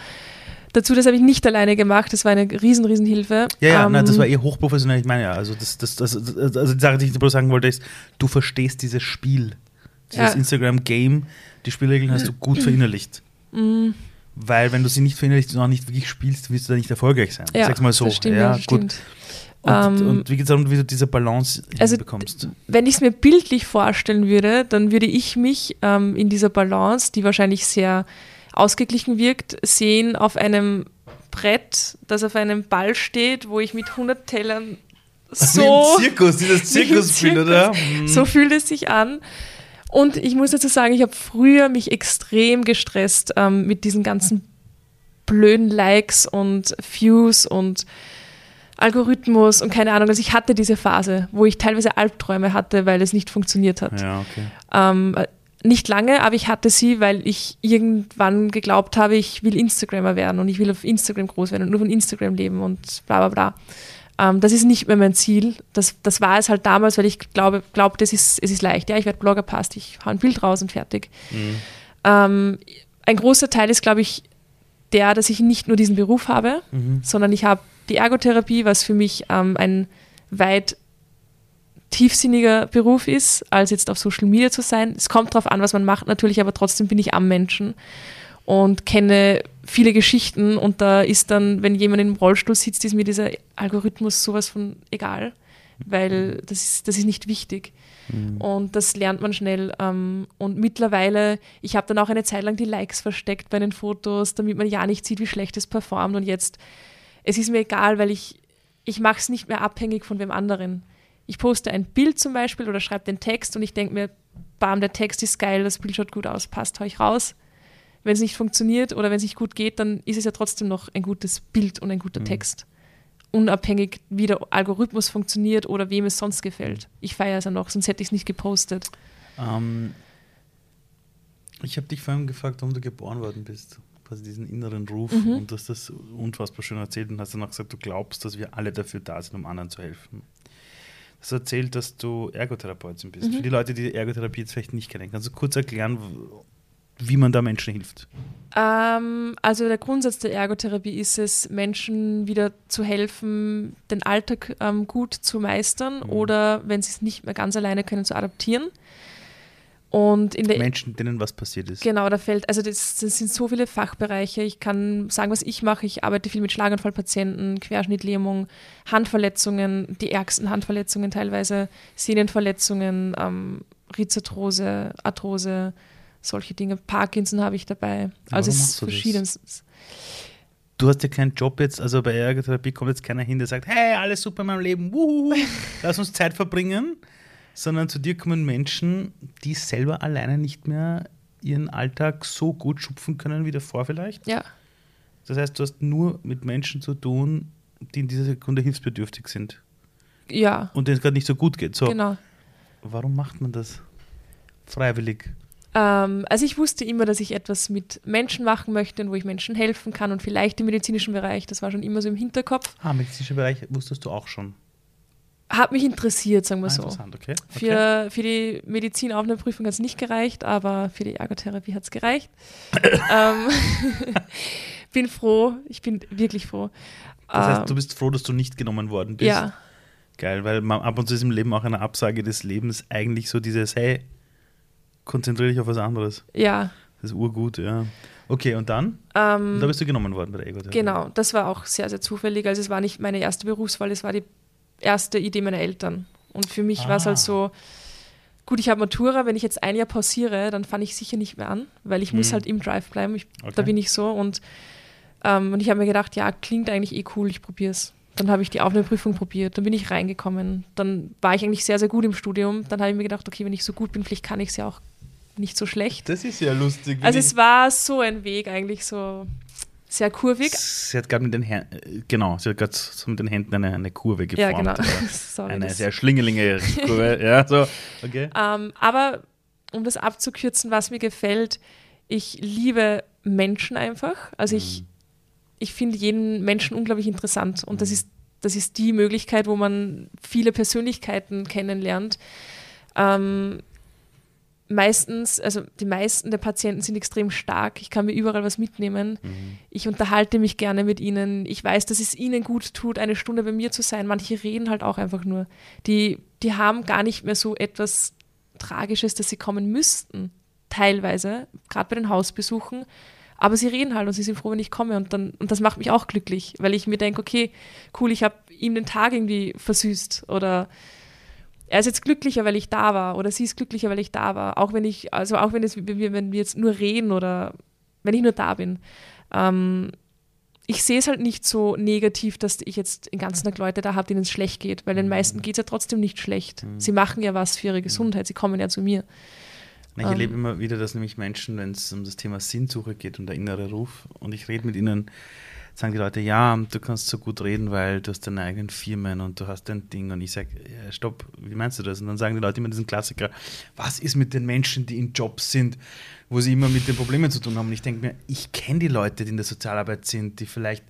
B: Dazu, das habe ich nicht alleine gemacht, das war eine riesen, riesen Hilfe.
C: Ja, ja, ähm, nein, das war eh hochprofessionell. Ich meine ja, also, das, das, das, also die Sache, die ich bloß sagen wollte, ist, du verstehst dieses Spiel, dieses ja. Instagram-Game, die Spielregeln hast du gut verinnerlicht. Mhm. Weil wenn du sie nicht verinnerlicht und auch nicht wirklich spielst, wirst du da nicht erfolgreich sein.
B: Ja,
C: Sag's mal so.
B: Das stimmt,
C: ja,
B: das gut.
C: Und, ähm, und, wie geht es darum, wie du diese Balance
B: also,
C: bekommst?
B: Wenn ich es mir bildlich vorstellen würde, dann würde ich mich ähm, in dieser Balance, die wahrscheinlich sehr ausgeglichen wirkt, sehen auf einem Brett, das auf einem Ball steht, wo ich mit 100 Tellern so.
C: Wie im Zirkus, dieses Zirkusbild, Zirkus, oder?
B: So fühlt es sich an. Und ich muss dazu sagen, ich habe früher mich extrem gestresst ähm, mit diesen ganzen blöden Likes und Views und Algorithmus und keine Ahnung. Also ich hatte diese Phase, wo ich teilweise Albträume hatte, weil es nicht funktioniert hat.
C: Ja, okay.
B: Ähm, nicht lange, aber ich hatte sie, weil ich irgendwann geglaubt habe, ich will Instagrammer werden und ich will auf Instagram groß werden und nur von Instagram leben und bla bla bla. Ähm, das ist nicht mehr mein Ziel. Das, das war es halt damals, weil ich glaube, glaubte, es ist, es ist leicht. Ja, ich werde Blogger, passt, ich hau ein Bild raus und fertig. Mhm. Ähm, ein großer Teil ist, glaube ich, der, dass ich nicht nur diesen Beruf habe, mhm. sondern ich habe die Ergotherapie, was für mich ähm, ein weit tiefsinniger Beruf ist, als jetzt auf Social Media zu sein. Es kommt darauf an, was man macht natürlich, aber trotzdem bin ich am Menschen und kenne viele Geschichten und da ist dann, wenn jemand im Rollstuhl sitzt, ist mir dieser Algorithmus sowas von egal, weil das ist, das ist nicht wichtig. Mhm. Und das lernt man schnell. Ähm, und mittlerweile, ich habe dann auch eine Zeit lang die Likes versteckt bei den Fotos, damit man ja nicht sieht, wie schlecht es performt. Und jetzt, es ist mir egal, weil ich, ich mache es nicht mehr abhängig von wem anderen ich poste ein Bild zum Beispiel oder schreibe den Text und ich denke mir, bam, der Text ist geil, das Bild schaut gut aus, passt, hau ich raus. Wenn es nicht funktioniert oder wenn es nicht gut geht, dann ist es ja trotzdem noch ein gutes Bild und ein guter mhm. Text. Unabhängig, wie der Algorithmus funktioniert oder wem es sonst gefällt. Ich feiere es ja noch, sonst hätte ich es nicht gepostet.
C: Ähm, ich habe dich vorhin gefragt, warum du geboren worden bist. Quasi diesen inneren Ruf mhm. und du hast das unfassbar schön erzählt und hast dann auch gesagt, du glaubst, dass wir alle dafür da sind, um anderen zu helfen hast erzählt, dass du Ergotherapeutin bist. Mhm. Für die Leute, die Ergotherapie jetzt vielleicht nicht kennen, kannst du kurz erklären, wie man da Menschen hilft?
B: Ähm, also der Grundsatz der Ergotherapie ist es, Menschen wieder zu helfen, den Alltag ähm, gut zu meistern mhm. oder, wenn sie es nicht mehr ganz alleine können, zu adaptieren. Und in der
C: Menschen, denen was passiert ist.
B: Genau, da fällt, also das, das, sind so viele Fachbereiche. Ich kann sagen, was ich mache. Ich arbeite viel mit Schlaganfallpatienten, Querschnittlähmung, Handverletzungen, die ärgsten Handverletzungen teilweise, Sehnenverletzungen, ähm, Rhizarthrose, Arthrose, solche Dinge. Parkinson habe ich dabei. Also es ist verschiedenstes.
C: Du hast ja keinen Job jetzt, also bei Ergotherapie kommt jetzt keiner hin, der sagt, hey, alles super in meinem Leben, wuhu, lass uns Zeit verbringen sondern zu dir kommen Menschen, die selber alleine nicht mehr ihren Alltag so gut schupfen können wie davor vielleicht.
B: Ja.
C: Das heißt, du hast nur mit Menschen zu tun, die in dieser Sekunde hilfsbedürftig sind.
B: Ja.
C: Und denen es gerade nicht so gut geht. So.
B: Genau.
C: Warum macht man das? Freiwillig.
B: Ähm, also ich wusste immer, dass ich etwas mit Menschen machen möchte und wo ich Menschen helfen kann und vielleicht im medizinischen Bereich, das war schon immer so im Hinterkopf.
C: Ah, medizinischer Bereich wusstest du auch schon
B: hat mich interessiert, sagen wir ah, so.
C: Interessant, okay.
B: okay. Für, für die Medizinaufnahmeprüfung hat es nicht gereicht, aber für die Ergotherapie hat es gereicht. ähm, bin froh, ich bin wirklich froh.
C: Das heißt, du ähm, bist froh, dass du nicht genommen worden bist.
B: Ja.
C: Geil, weil man ab und zu ist im Leben auch eine Absage des Lebens eigentlich so dieses, hey, konzentriere dich auf was anderes.
B: Ja.
C: Das ist urgut, ja. Okay, und dann?
B: Ähm,
C: und da bist du genommen worden bei der Ego-Therapie.
B: Genau, das war auch sehr, sehr zufällig. Also es war nicht meine erste Berufswahl, es war die erste Idee meiner Eltern. Und für mich ah. war es halt so, gut, ich habe Matura, wenn ich jetzt ein Jahr pausiere, dann fange ich sicher nicht mehr an, weil ich hm. muss halt im Drive bleiben. Ich, okay. Da bin ich so. Und, ähm, und ich habe mir gedacht, ja, klingt eigentlich eh cool, ich probiere es. Dann habe ich die Aufnahmeprüfung probiert, dann bin ich reingekommen. Dann war ich eigentlich sehr, sehr gut im Studium. Dann habe ich mir gedacht, okay, wenn ich so gut bin, vielleicht kann ich es ja auch nicht so schlecht.
C: Das ist ja lustig.
B: Also es war so ein Weg eigentlich so Sehr kurvig.
C: Sie hat gerade mit den Händen, genau, sie hat gerade so mit den Händen eine, eine Kurve
B: Ja,
C: geformt.
B: genau.
C: Ja.
B: Sorry,
C: Eine sehr schlingelinge Kurve. ja, so, okay.
B: Ähm, aber um das abzukürzen, was mir gefällt, ich liebe Menschen einfach. Also ich, ich finde jeden Menschen unglaublich interessant und das ist, das ist die Möglichkeit, wo man viele Persönlichkeiten kennenlernt. Ähm, meistens, also die meisten der Patienten sind extrem stark. Ich kann mir überall was mitnehmen. Ich unterhalte mich gerne mit ihnen. Ich weiß, dass es ihnen gut tut, eine Stunde bei mir zu sein. Manche reden halt auch einfach nur. Die, die haben gar nicht mehr so etwas Tragisches, dass sie kommen müssten. Teilweise, gerade bei den Hausbesuchen. Aber sie reden halt und sie sind froh, wenn ich komme. Und, dann, und das macht mich auch glücklich, weil ich mir denke, okay, cool, ich habe ihm den Tag irgendwie versüßt. Oder er ist jetzt glücklicher, weil ich da war. Oder sie ist glücklicher, weil ich da war. Auch wenn ich, also auch wenn, es, wenn, wir, jetzt nur reden oder wenn ich nur da bin. Ähm, ich sehe es halt nicht so negativ, dass ich jetzt den ganzen Tag Leute da habe, denen es schlecht geht, weil den meisten geht es ja trotzdem nicht schlecht. Sie machen ja was für ihre Gesundheit, sie kommen ja zu mir.
C: Ich
B: Ähm.
C: erlebe immer wieder, dass nämlich Menschen, wenn es um das Thema Sinnsuche geht und der innere Ruf, und ich rede mit ihnen, sagen die Leute, ja, du kannst so gut reden, weil du hast deine eigenen Firmen und du hast dein Ding. Und ich sage, ja, stopp, wie meinst du das? Und dann sagen die Leute immer diesen Klassiker, was ist mit den Menschen, die in Jobs sind, wo sie immer mit den Problemen zu tun haben? Und ich denke mir, ich kenne die Leute, die in der Sozialarbeit sind, die vielleicht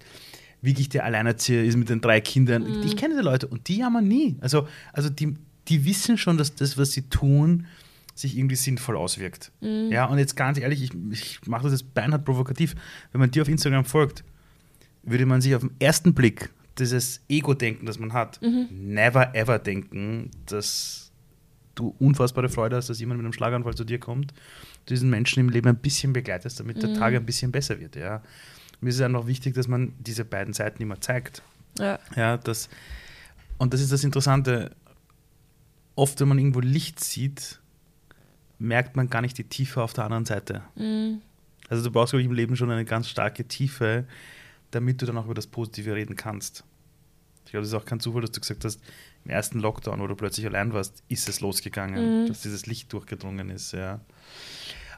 C: wirklich der Alleinerzieher ist mit den drei Kindern. Ich kenne die Leute und die jammern nie. Also, also die, die wissen schon, dass das, was sie tun, sich irgendwie sinnvoll auswirkt. Ja, und jetzt ganz ehrlich, ich, ich mache das jetzt beinhart provokativ. Wenn man dir auf Instagram folgt, würde man sich auf den ersten Blick dieses Ego-Denken, das man hat, never ever denken, dass du unfassbare Freude hast, dass jemand mit einem Schlaganfall zu dir kommt, diesen Menschen im Leben ein bisschen begleitest, damit der Tag ein bisschen besser wird. Ja. Mir ist es einfach wichtig, dass man diese beiden Seiten immer zeigt.
B: Ja.
C: Ja, das, und das ist das Interessante. Oft, wenn man irgendwo Licht sieht, merkt man gar nicht die Tiefe auf der anderen Seite. Also du brauchst, glaube ich, im Leben schon eine ganz starke Tiefe, damit du dann auch über das Positive reden kannst. Ich glaube, das ist auch kein Zufall, dass du gesagt hast, im ersten Lockdown, wo du plötzlich allein warst, ist es losgegangen, dass dieses Licht durchgedrungen ist. Ja.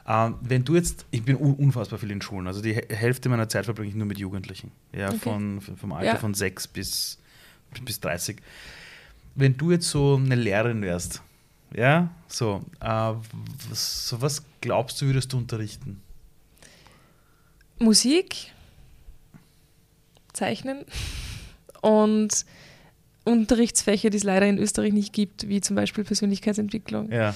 C: Ähm, wenn du jetzt, ich bin un unfassbar viel in Schulen, also die Hä- Hälfte meiner Zeit verbringe ich nur mit Jugendlichen, ja,
B: Okay.
C: von, vom Alter
B: Ja.
C: von 6 bis, bis 30. Wenn du jetzt so eine Lehrerin wärst, ja, so, äh, was, so was glaubst du, würdest du unterrichten?
B: Musik, Zeichnen und Unterrichtsfächer, die es leider in Österreich nicht gibt, wie zum Beispiel Persönlichkeitsentwicklung.
C: Ja.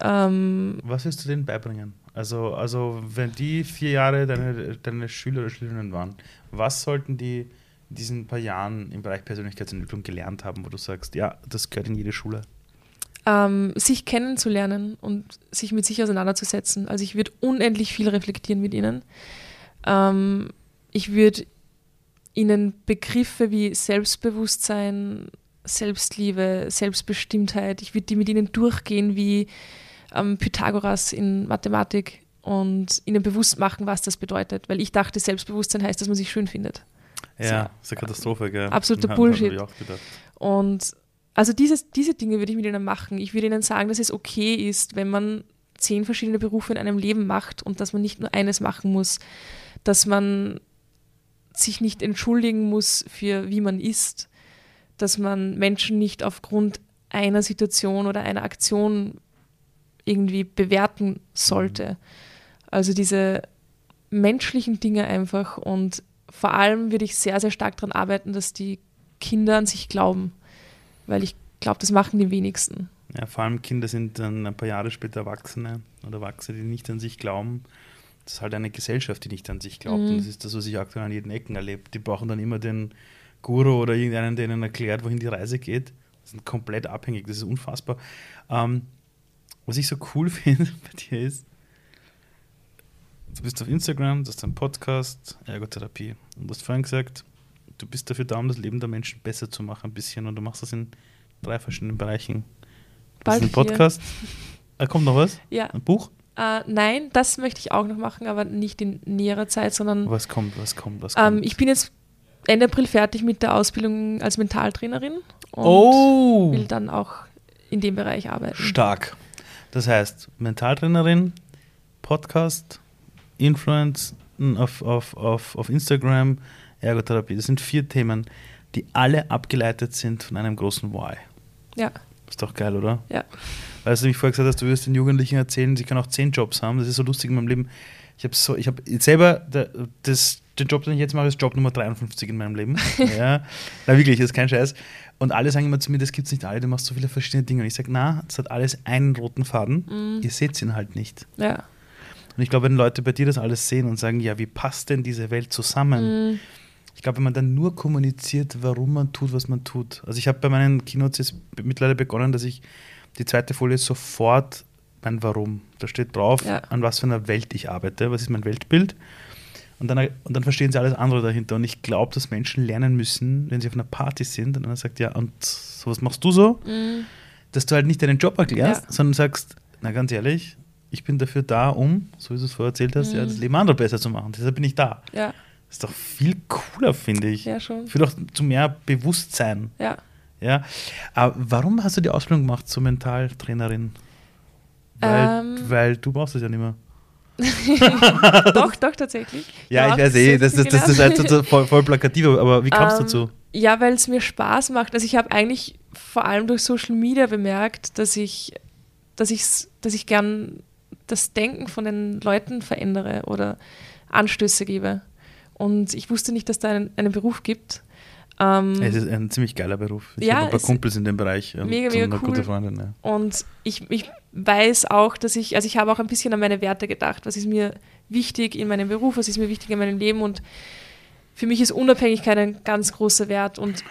B: Ähm,
C: Was willst du denen beibringen? Also, also wenn die vier Jahre deine, deine Schüler oder Schülerinnen waren, was sollten die in diesen paar Jahren im Bereich Persönlichkeitsentwicklung gelernt haben, wo du sagst, ja, das gehört in jede Schule?
B: ähm, sich kennenzulernen und sich mit sich auseinanderzusetzen. Also ich würde unendlich viel reflektieren mit ihnen. Ähm, ich würde ihnen Begriffe wie Selbstbewusstsein, Selbstliebe, Selbstbestimmtheit, ich würde die mit ihnen durchgehen wie ähm, Pythagoras in Mathematik und ihnen bewusst machen, was das bedeutet. Weil ich dachte, Selbstbewusstsein heißt, dass man sich schön findet.
C: Ja, das ist eine Katastrophe, gell?
B: Absoluter
C: Ja,
B: Bullshit. Und also dieses, diese Dinge würde ich mit ihnen machen. Ich würde ihnen sagen, dass es okay ist, wenn man zehn verschiedene Berufe in einem Leben macht und dass man nicht nur eines machen muss, dass man sich nicht entschuldigen muss für wie man ist, dass man Menschen nicht aufgrund einer Situation oder einer Aktion irgendwie bewerten sollte. Also diese menschlichen Dinge einfach und vor allem würde ich sehr, sehr stark daran arbeiten, dass die Kinder an sich glauben, weil ich glaube, das machen die wenigsten.
C: Ja, vor allem Kinder sind dann ein paar Jahre später Erwachsene oder Erwachsene, die nicht an sich glauben. Das ist halt eine Gesellschaft, die nicht an sich glaubt. Und das ist das, was ich aktuell an jeden Ecken erlebe. Die brauchen dann immer den Guru oder irgendeinen, der ihnen erklärt, wohin die Reise geht. Die sind komplett abhängig. Das ist unfassbar. Ähm, was ich so cool finde bei dir ist, du bist auf Instagram, du hast einen Podcast, Ergotherapie. Und du hast vorhin gesagt, du bist dafür da, um das Leben der Menschen besser zu machen, ein bisschen. Und du machst das in drei verschiedenen Bereichen. Das
B: Bald
C: ist ein. Podcast. Da kommt noch was?
B: Ja,
C: Ein Buch?
B: Äh, nein, das möchte ich auch noch machen, aber nicht in näherer Zeit, sondern
C: Was kommt, was kommt, was kommt?
B: ähm, ich bin jetzt Ende April fertig mit der Ausbildung als Mentaltrainerin und
C: oh!
B: will dann auch in dem Bereich arbeiten.
C: Stark. Das heißt, Mentaltrainerin, Podcast, Influence, auf, auf, auf, auf Instagram, Ergotherapie. Das sind vier Themen, die alle abgeleitet sind von einem großen Why.
B: Ja,
C: Ist doch geil, oder?
B: ja.
C: Weil du mich vorher gesagt hast, du wirst den Jugendlichen erzählen, sie können auch zehn Jobs haben. Das ist so lustig in meinem Leben. Ich habe so, ich habe selber der, das, den Job, den ich jetzt mache, ist Job Nummer 53 in meinem Leben. ja. Na wirklich, das ist kein Scheiß. Und alle sagen immer zu mir, das gibt es nicht alle, du machst so viele verschiedene Dinge. Und ich sage, na, das hat alles einen roten Faden. Ihr seht ihn halt nicht.
B: Ja.
C: Und ich glaube, wenn Leute bei dir das alles sehen und sagen, ja, wie passt denn diese Welt zusammen? Ich glaube, wenn man dann nur kommuniziert, warum man tut, was man tut. Also ich habe bei meinen Keynotes jetzt mittlerweile begonnen, dass ich die zweite Folie sofort mein Warum. Da steht drauf,
B: Ja.
C: an was für einer Welt ich arbeite, was ist mein Weltbild. Und dann, und dann verstehen sie alles andere dahinter. Und ich glaube, dass Menschen lernen müssen, wenn sie auf einer Party sind und dann sagt, ja, und so was machst du so? Dass du halt nicht deinen Job erklärst,
B: Ja.
C: sondern sagst, na ganz ehrlich, ich bin dafür da, um, so wie du es vorher erzählt hast, ja, das Leben anderer besser zu machen. Deshalb bin ich da.
B: Ja,
C: Das ist doch viel cooler, finde ich.
B: Ja, schon.
C: Führt doch zu mehr Bewusstsein.
B: ja.
C: Ja. Aber warum hast du die Ausbildung gemacht zur Mentaltrainerin? Weil,
B: Ähm.
C: weil du brauchst es ja nicht mehr.
B: doch, doch, tatsächlich.
C: Ja,
B: Ja,
C: ich weiß eh, das, das, das, ist halt so voll, voll plakativ, aber wie kamst du
B: Ähm,
C: dazu?
B: Ja, weil es mir Spaß macht. Also ich habe eigentlich vor allem durch Social Media bemerkt, dass ich, dass ich, dass ich gern das Denken von den Leuten verändere oder Anstöße gebe. Und ich wusste nicht, dass da einen, einen Beruf gibt. Ähm,
C: Es ist ein ziemlich geiler Beruf. Ich
B: Ja,
C: habe ein paar Kumpels in dem Bereich. und
B: Mega,
C: so
B: mega
C: eine gute
B: cool.
C: Freundin. Ja.
B: Und ich, ich weiß auch, dass ich, also ich habe auch ein bisschen an meine Werte gedacht. Was ist mir wichtig in meinem Beruf, was ist mir wichtig in meinem Leben und für mich ist Unabhängigkeit ein ganz großer Wert und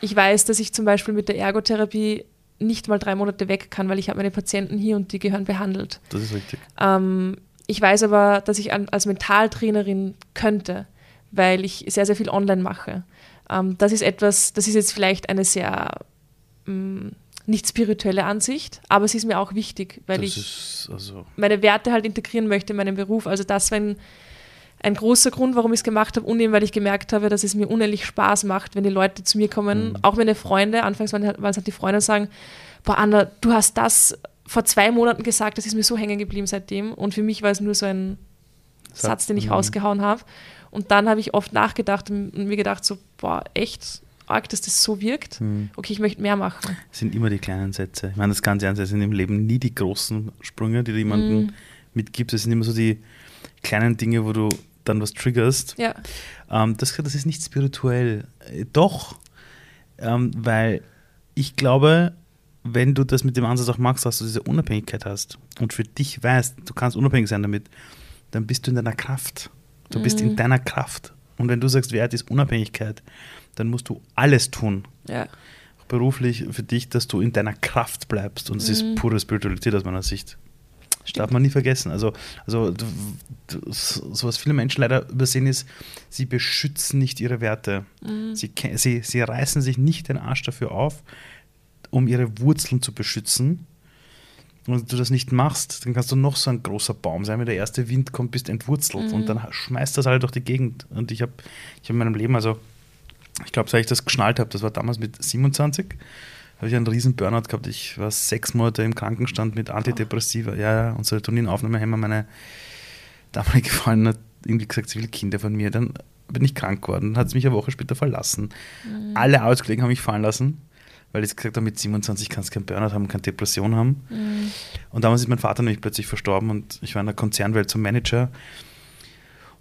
B: ich weiß, dass ich zum Beispiel mit der Ergotherapie nicht mal drei Monate weg kann, weil ich habe meine Patienten hier und die gehören behandelt.
C: Das ist richtig.
B: Ähm, ich weiß aber, dass ich als Mentaltrainerin könnte, weil ich sehr, sehr viel online mache. Ähm, das ist etwas, das ist jetzt vielleicht eine sehr mh, nicht spirituelle Ansicht, aber es ist mir auch wichtig, weil
C: das
B: ich
C: also
B: meine Werte halt integrieren möchte in meinen Beruf. Also das war ein, ein großer Grund, warum ich es gemacht habe und eben, weil ich gemerkt habe, dass es mir unendlich Spaß macht, wenn die Leute zu mir kommen,
C: Mhm.
B: auch meine Freunde, anfangs waren halt, es halt die Freunde, sagen, boah Anna, du hast das vor zwei Monaten gesagt, das ist mir so hängen geblieben seitdem und für mich war es nur so ein Satz, den ich
C: Mhm.
B: rausgehauen habe. Und dann habe ich oft nachgedacht und mir gedacht, so, boah, echt arg, dass das so wirkt.
C: Mhm.
B: Okay, ich möchte mehr machen.
C: Es sind immer die kleinen Sätze. Ich meine, das ganz ernst, es sind im Leben nie die großen Sprünge, die du jemandem
B: Mhm.
C: mitgibst. Es sind immer so die kleinen Dinge, wo du dann was triggerst.
B: Ja,
C: Ähm, das, das ist nicht spirituell. Äh, Doch, ähm, weil ich glaube, wenn du das mit dem Ansatz auch machst, dass du diese Unabhängigkeit hast und für dich weißt, du kannst unabhängig sein damit, dann bist du in deiner Kraft. Du bist in deiner Kraft. Und wenn du sagst, Wert ist Unabhängigkeit, dann musst du alles tun,
B: ja,
C: auch beruflich für dich, dass du in deiner Kraft bleibst. Und das ist pure Spiritualität aus meiner Sicht. Das darf man nie vergessen. Also, also so was viele Menschen leider übersehen ist, sie beschützen nicht ihre Werte. Sie, ke- sie, sie reißen sich nicht den Arsch dafür auf, um ihre Wurzeln zu beschützen. Und wenn du das nicht machst, dann kannst du noch so ein großer Baum sein. Wenn der erste Wind kommt, bist du entwurzelt. Und dann schmeißt das halt durch die Gegend. Und ich habe ich hab in meinem Leben, also ich glaube, seit ich das geschnallt habe, das war damals mit 27, habe ich einen riesen Burnout gehabt. Ich war sechs Monate im Krankenstand mit Antidepressiva. Ja, ja, und Serotoninaufnahmehemmer. Meine damalige Freundin hat irgendwie gesagt, sie will Kinder von mir. Dann bin ich krank geworden. Dann hat sie mich eine Woche später verlassen. Alle Arbeitskollegen haben mich fallen lassen, weil ich gesagt habe, mit 27 kannst du keinen Burnout haben, keine Depression haben. Und damals ist mein Vater nämlich plötzlich verstorben und ich war in der Konzernwelt zum Manager.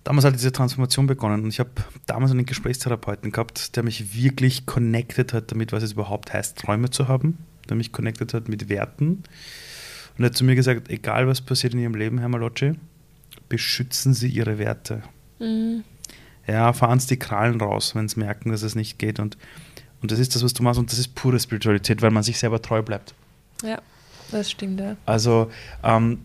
C: Damals hat diese Transformation begonnen und ich habe damals einen Gesprächstherapeuten gehabt, der mich wirklich connected hat damit, was es überhaupt heißt, Träume zu haben, der mich connected hat mit Werten und er hat zu mir gesagt, egal was passiert in Ihrem Leben, Herr Malocci, beschützen Sie Ihre Werte. Ja, fahren Sie die Krallen raus, wenn Sie merken, dass es nicht geht und, und das ist das, was du machst und das ist pure Spiritualität, weil man sich selber treu bleibt.
B: ja, das stimmt, ja.
C: Also ähm,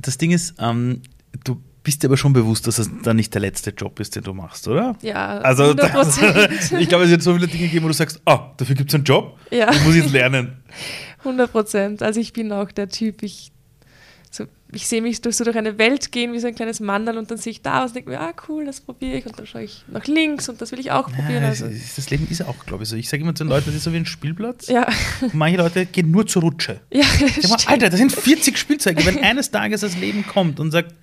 C: das Ding ist, ähm, du bist dir aber schon bewusst, dass es dann nicht der letzte Job ist, den du machst, oder?
B: Ja,
C: Also
B: 100
C: das, ich glaube, es wird so viele Dinge geben, wo du sagst, ah, dafür gibt es einen Job,
B: Ja.
C: das muss ich jetzt lernen.
B: 100 Prozent. Also ich bin auch der Typ, ich, ich sehe mich durch, so durch eine Welt gehen wie so ein kleines Mandal und dann sehe ich da was und denke mir, ah cool, das probiere ich und dann schaue ich nach links und das will ich auch probieren.
C: Ja,
B: Also,
C: das Leben ist auch, glaube ich, so. Ich sage immer zu den Leuten, das ist so wie ein Spielplatz.
B: ja,
C: Und manche Leute gehen nur zur Rutsche.
B: ja,
C: sag mal. Alter, das sind 40 Spielzeuge. Wenn eines Tages das Leben kommt und sagt,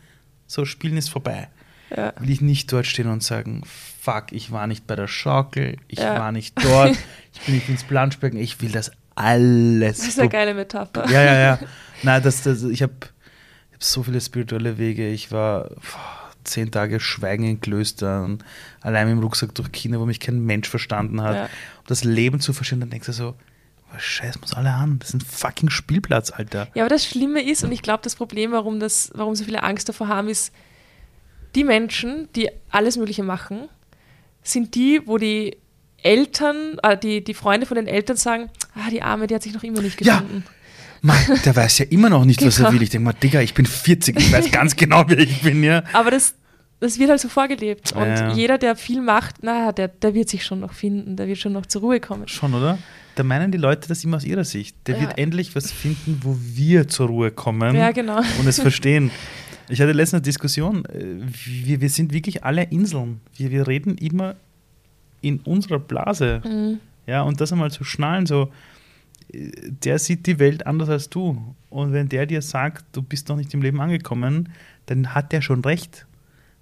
C: so, Spielen ist vorbei,
B: Ja.
C: will ich nicht dort stehen und sagen, fuck, ich war nicht bei der Schaukel, ich
B: Ja.
C: war nicht dort, ich bin nicht ins Planschbecken, ich will das alles.
B: Das ist eine geile Metapher.
C: Ja, ja, ja. Nein, das, das, ich habe so viele spirituelle Wege. Ich war zehn Tage Schweigen in Klöstern, allein mit dem Rucksack durch China, wo mich kein Mensch verstanden hat.
B: Ja.
C: Um das Leben zu verstehen, dann denkst du so, was scheiß muss alle an. Das ist ein fucking Spielplatz, Alter.
B: Ja, aber das Schlimme ist, und ich glaube, das Problem, warum, das, warum so viele Angst davor haben, ist, die Menschen, die alles Mögliche machen, sind die, wo die Eltern, äh, die, die Freunde von den Eltern sagen, ah, die Arme, die hat sich noch immer nicht
C: Ja. Mann, der weiß ja immer noch nicht, was er
B: Genau.
C: will. Ich denke mal, Digga, ich bin 40, ich weiß ganz genau, wer ich bin, ja.
B: Aber das, das wird halt so vorgelebt. Und
C: Ja.
B: jeder, der viel macht, naja, der, der wird sich schon noch finden, der wird schon noch zur Ruhe kommen.
C: Schon, oder? Da meinen die Leute das immer aus ihrer Sicht. Der
B: Ja.
C: wird endlich was finden, wo wir zur Ruhe kommen.
B: Ja, genau.
C: und es verstehen. Ich hatte letztens eine Diskussion, äh, wir, wir sind wirklich alle Inseln. Wir, wir reden immer in unserer Blase.
B: Mhm.
C: Ja, und das einmal zu schnallen, so, der sieht die Welt anders als du. Und wenn der dir sagt, du bist noch nicht im Leben angekommen, dann hat der schon recht.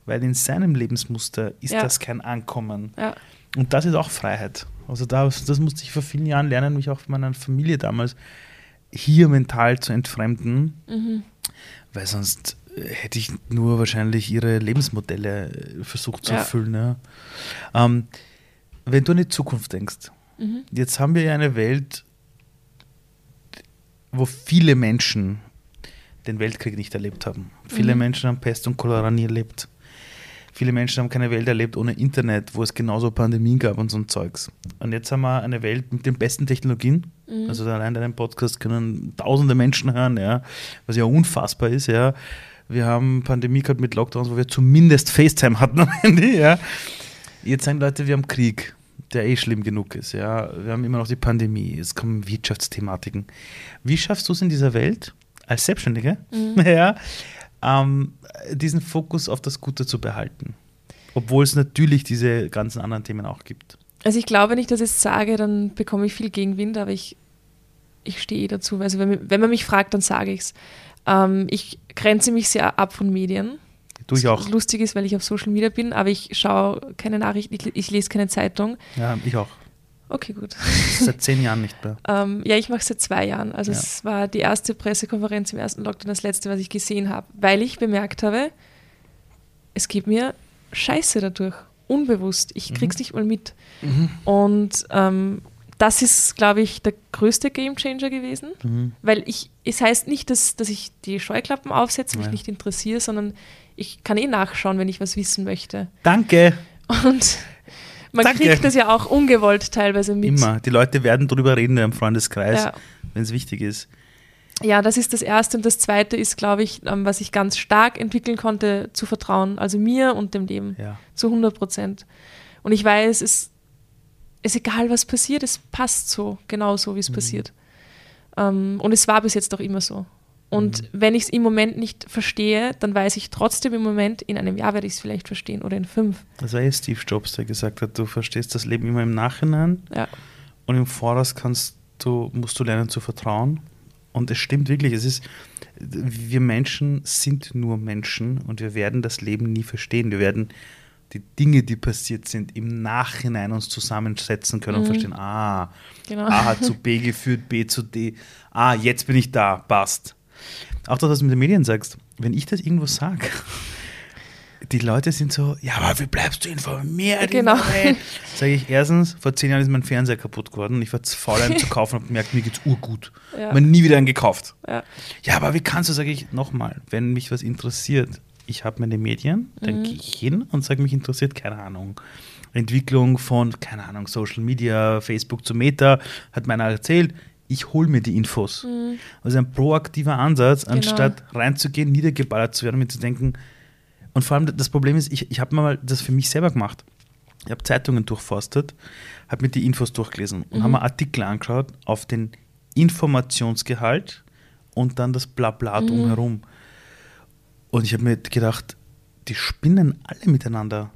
C: Weil in seinem Lebensmuster ist
B: Ja.
C: das kein Ankommen.
B: Ja.
C: Und das ist auch Freiheit. Also da, das musste ich vor vielen Jahren lernen, mich auch von meiner Familie damals hier mental zu entfremden,
B: Mhm.
C: weil sonst äh, hätte ich nur wahrscheinlich ihre Lebensmodelle äh, versucht zu
B: Ja.
C: erfüllen. Ja. Ähm, wenn du an die Zukunft denkst,
B: Mhm.
C: jetzt haben wir ja eine Welt, wo viele Menschen den Weltkrieg nicht erlebt haben. Viele
B: Mhm.
C: Menschen haben Pest und Cholera nie erlebt. Viele Menschen haben keine Welt erlebt ohne Internet, wo es genauso Pandemien gab und so ein Zeugs. Und jetzt haben wir eine Welt mit den besten Technologien.
B: Mhm.
C: Also allein deinen Podcast können tausende Menschen hören, ja, was ja unfassbar ist, ja. Wir haben Pandemie gehabt mit Lockdowns, wo wir zumindest FaceTime hatten am Handy, ja. Jetzt sagen Leute, wir haben Krieg, der eh schlimm genug ist, ja. Wir haben immer noch die Pandemie, es kommen Wirtschaftsthematiken. Wie schaffst du es in dieser Welt, als Selbstständige, ja, ähm, diesen Fokus auf das Gute zu behalten? Obwohl es natürlich diese ganzen anderen Themen auch gibt.
B: Also ich glaube, wenn ich das jetzt sage, dann bekomme ich viel Gegenwind, aber ich, ich stehe eh dazu. Also wenn, wenn man mich fragt, dann sage ich es. Ähm, ich grenze mich sehr ab von Medien.
C: Du ich auch.
B: Lustig ist, weil ich auf Social Media bin, aber ich schaue keine Nachrichten, ich, ich lese keine Zeitung.
C: Ja, ich auch.
B: Okay, gut.
C: Seit zehn Jahren nicht mehr.
B: Ähm, ja, ich mache es seit zwei Jahren. Also
C: Ja.
B: es war die erste Pressekonferenz im ersten Lockdown, das letzte, was ich gesehen habe, weil ich bemerkt habe, es geht mir scheiße dadurch, unbewusst. Ich
C: Mhm.
B: krieg's nicht mal mit. Und ähm, das ist, glaube ich, der größte Gamechanger gewesen,
C: Mhm.
B: weil ich, es heißt nicht, dass, dass ich die Scheuklappen aufsetze, mich
C: Ja.
B: nicht interessiere, sondern ich kann eh nachschauen, wenn ich was wissen möchte.
C: Danke.
B: Und man
C: Danke.
B: kriegt das ja auch ungewollt teilweise mit.
C: Immer. Die Leute werden drüber reden im Freundeskreis,
B: Ja.
C: wenn es wichtig ist.
B: Ja, das ist das Erste. Und das Zweite ist, glaube ich, ähm, was ich ganz stark entwickeln konnte, zu vertrauen. Also mir und dem Leben.
C: Ja.
B: Zu 100 Prozent. Und ich weiß, es ist egal, was passiert, es passt so, genau so, wie es passiert. Ähm, und es war bis jetzt auch immer so. Und wenn ich es im Moment nicht verstehe, dann weiß ich trotzdem im Moment, in einem Jahr werde ich es vielleicht verstehen oder in fünf.
C: Das war ja Steve Jobs, der gesagt hat, du verstehst das Leben immer im Nachhinein
B: Ja,
C: und im Voraus kannst du, musst du lernen zu vertrauen. Und es stimmt wirklich, es ist, wir Menschen sind nur Menschen und wir werden das Leben nie verstehen. Wir werden die Dinge, die passiert sind, im Nachhinein uns zusammensetzen können und
B: Mhm.
C: verstehen, ah,
B: genau.
C: A hat zu B geführt, B zu D. Ah, jetzt bin ich da, passt. Auch das, was du mit den Medien sagst, wenn ich das irgendwo sage, die Leute sind so, ja, aber wie bleibst du informiert?
B: Genau.
C: Sage ich erstens, vor zehn Jahren ist mein Fernseher kaputt geworden. Ich war zu faul, einen zu kaufen und habe gemerkt, mir geht's urgut.
B: Ja.
C: Man nie wieder einen gekauft.
B: Ja.
C: Ja, aber wie kannst du, sage ich nochmal, wenn mich was interessiert, ich habe meine Medien, dann gehe ich hin und sage, mich interessiert, keine Ahnung, Entwicklung von, keine Ahnung, Social Media, Facebook zu Meta, hat meiner erzählt, ich hole mir die Infos. Also ein proaktiver Ansatz, anstatt reinzugehen, niedergeballert zu werden, mir zu denken, und vor allem das Problem ist, ich, ich habe mal das für mich selber gemacht. Ich habe Zeitungen durchforstet, habe mir die Infos durchgelesen und habe mir Artikel angeschaut auf den Informationsgehalt und dann das Blabla drumherum. Und ich habe mir gedacht, die spinnen alle miteinander.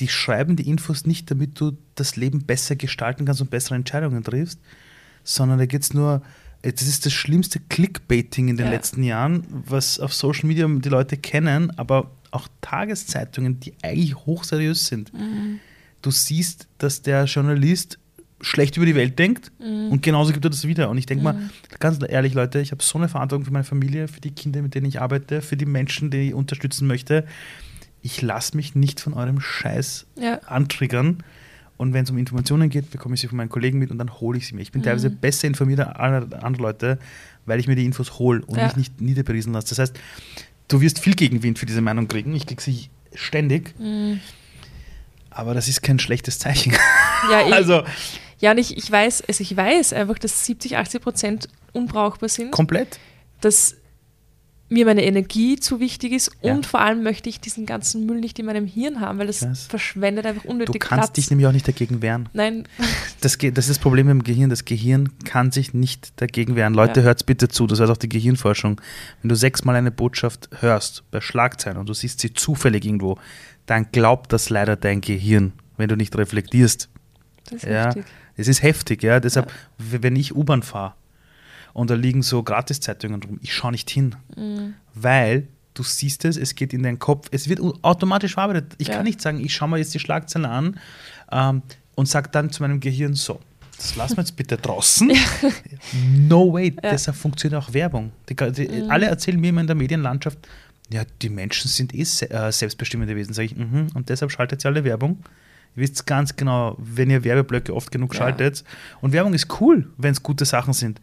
C: Die schreiben die Infos nicht, damit du das Leben besser gestalten kannst und bessere Entscheidungen triffst, sondern da geht es nur, äh, das ist das schlimmste Clickbaiting in den
B: Ja.
C: letzten Jahren, was auf Social Media die Leute kennen, aber auch Tageszeitungen, die eigentlich hochseriös sind.
B: Mhm.
C: Du siehst, dass der Journalist schlecht über die Welt denkt
B: Mhm.
C: und genauso gibt er das wieder. Und ich denke mal, ganz ehrlich, Leute, ich habe so eine Verantwortung für meine Familie, für die Kinder, mit denen ich arbeite, für die Menschen, die ich unterstützen möchte. Ich lasse mich nicht von eurem Scheiß
B: Ja.
C: antriggern. Und wenn es um Informationen geht, bekomme ich sie von meinen Kollegen mit und dann hole ich sie mir.
B: Mhm.
C: Ich bin teilweise besser informiert als alle andere Leute, weil ich mir die Infos hole und
B: Ja.
C: mich nicht niederberiesen lasse. Das heißt, du wirst viel Gegenwind für diese Meinung kriegen. Ich kriege sie ständig.
B: Mhm.
C: Aber das ist kein schlechtes Zeichen.
B: Ja, ich,
C: also
B: ja, und ich, ich weiß, also ich weiß einfach, dass 70, 80 Prozent unbrauchbar sind,
C: komplett.
B: dass mir meine Energie zu wichtig ist
C: Ja.
B: und vor allem möchte ich diesen ganzen Müll nicht in meinem Hirn haben, weil das verschwendet einfach
C: Du
B: unnötig
C: kannst
B: Platz.
C: dich nämlich auch nicht dagegen wehren.
B: Nein,
C: Das, das ist das Problem mit dem Gehirn. Das Gehirn kann sich nicht dagegen wehren. Leute,
B: Ja.
C: hört's bitte zu. Das heißt auch die Gehirnforschung. Wenn du sechsmal eine Botschaft hörst bei Schlagzeilen und du siehst sie zufällig irgendwo, dann glaubt das leider dein Gehirn, wenn du nicht reflektierst.
B: das ist
C: Ja,
B: richtig.
C: es ist heftig. Ja, deshalb, w- wenn ich U-Bahn fahre und da liegen so Gratiszeitungen rum, ich schaue nicht hin,
B: Mhm.
C: weil du siehst es, es geht in deinen Kopf, es wird automatisch verarbeitet. Ich
B: Ja.
C: kann nicht sagen, ich schaue mir jetzt die Schlagzeilen an ähm, und sage dann zu meinem Gehirn so. Das lassen wir jetzt bitte draußen. No way.
B: Ja.
C: Deshalb funktioniert auch Werbung. Die, die,
B: Mhm.
C: Alle erzählen mir immer in der Medienlandschaft, ja, die Menschen sind eh se äh, selbstbestimmende Wesen. Sage ich, mhm, und deshalb schaltet ihr alle Werbung. Ihr wisst ganz genau, wenn ihr Werbeblöcke oft genug
B: Ja.
C: schaltet. Und Werbung ist cool, wenn es gute Sachen sind.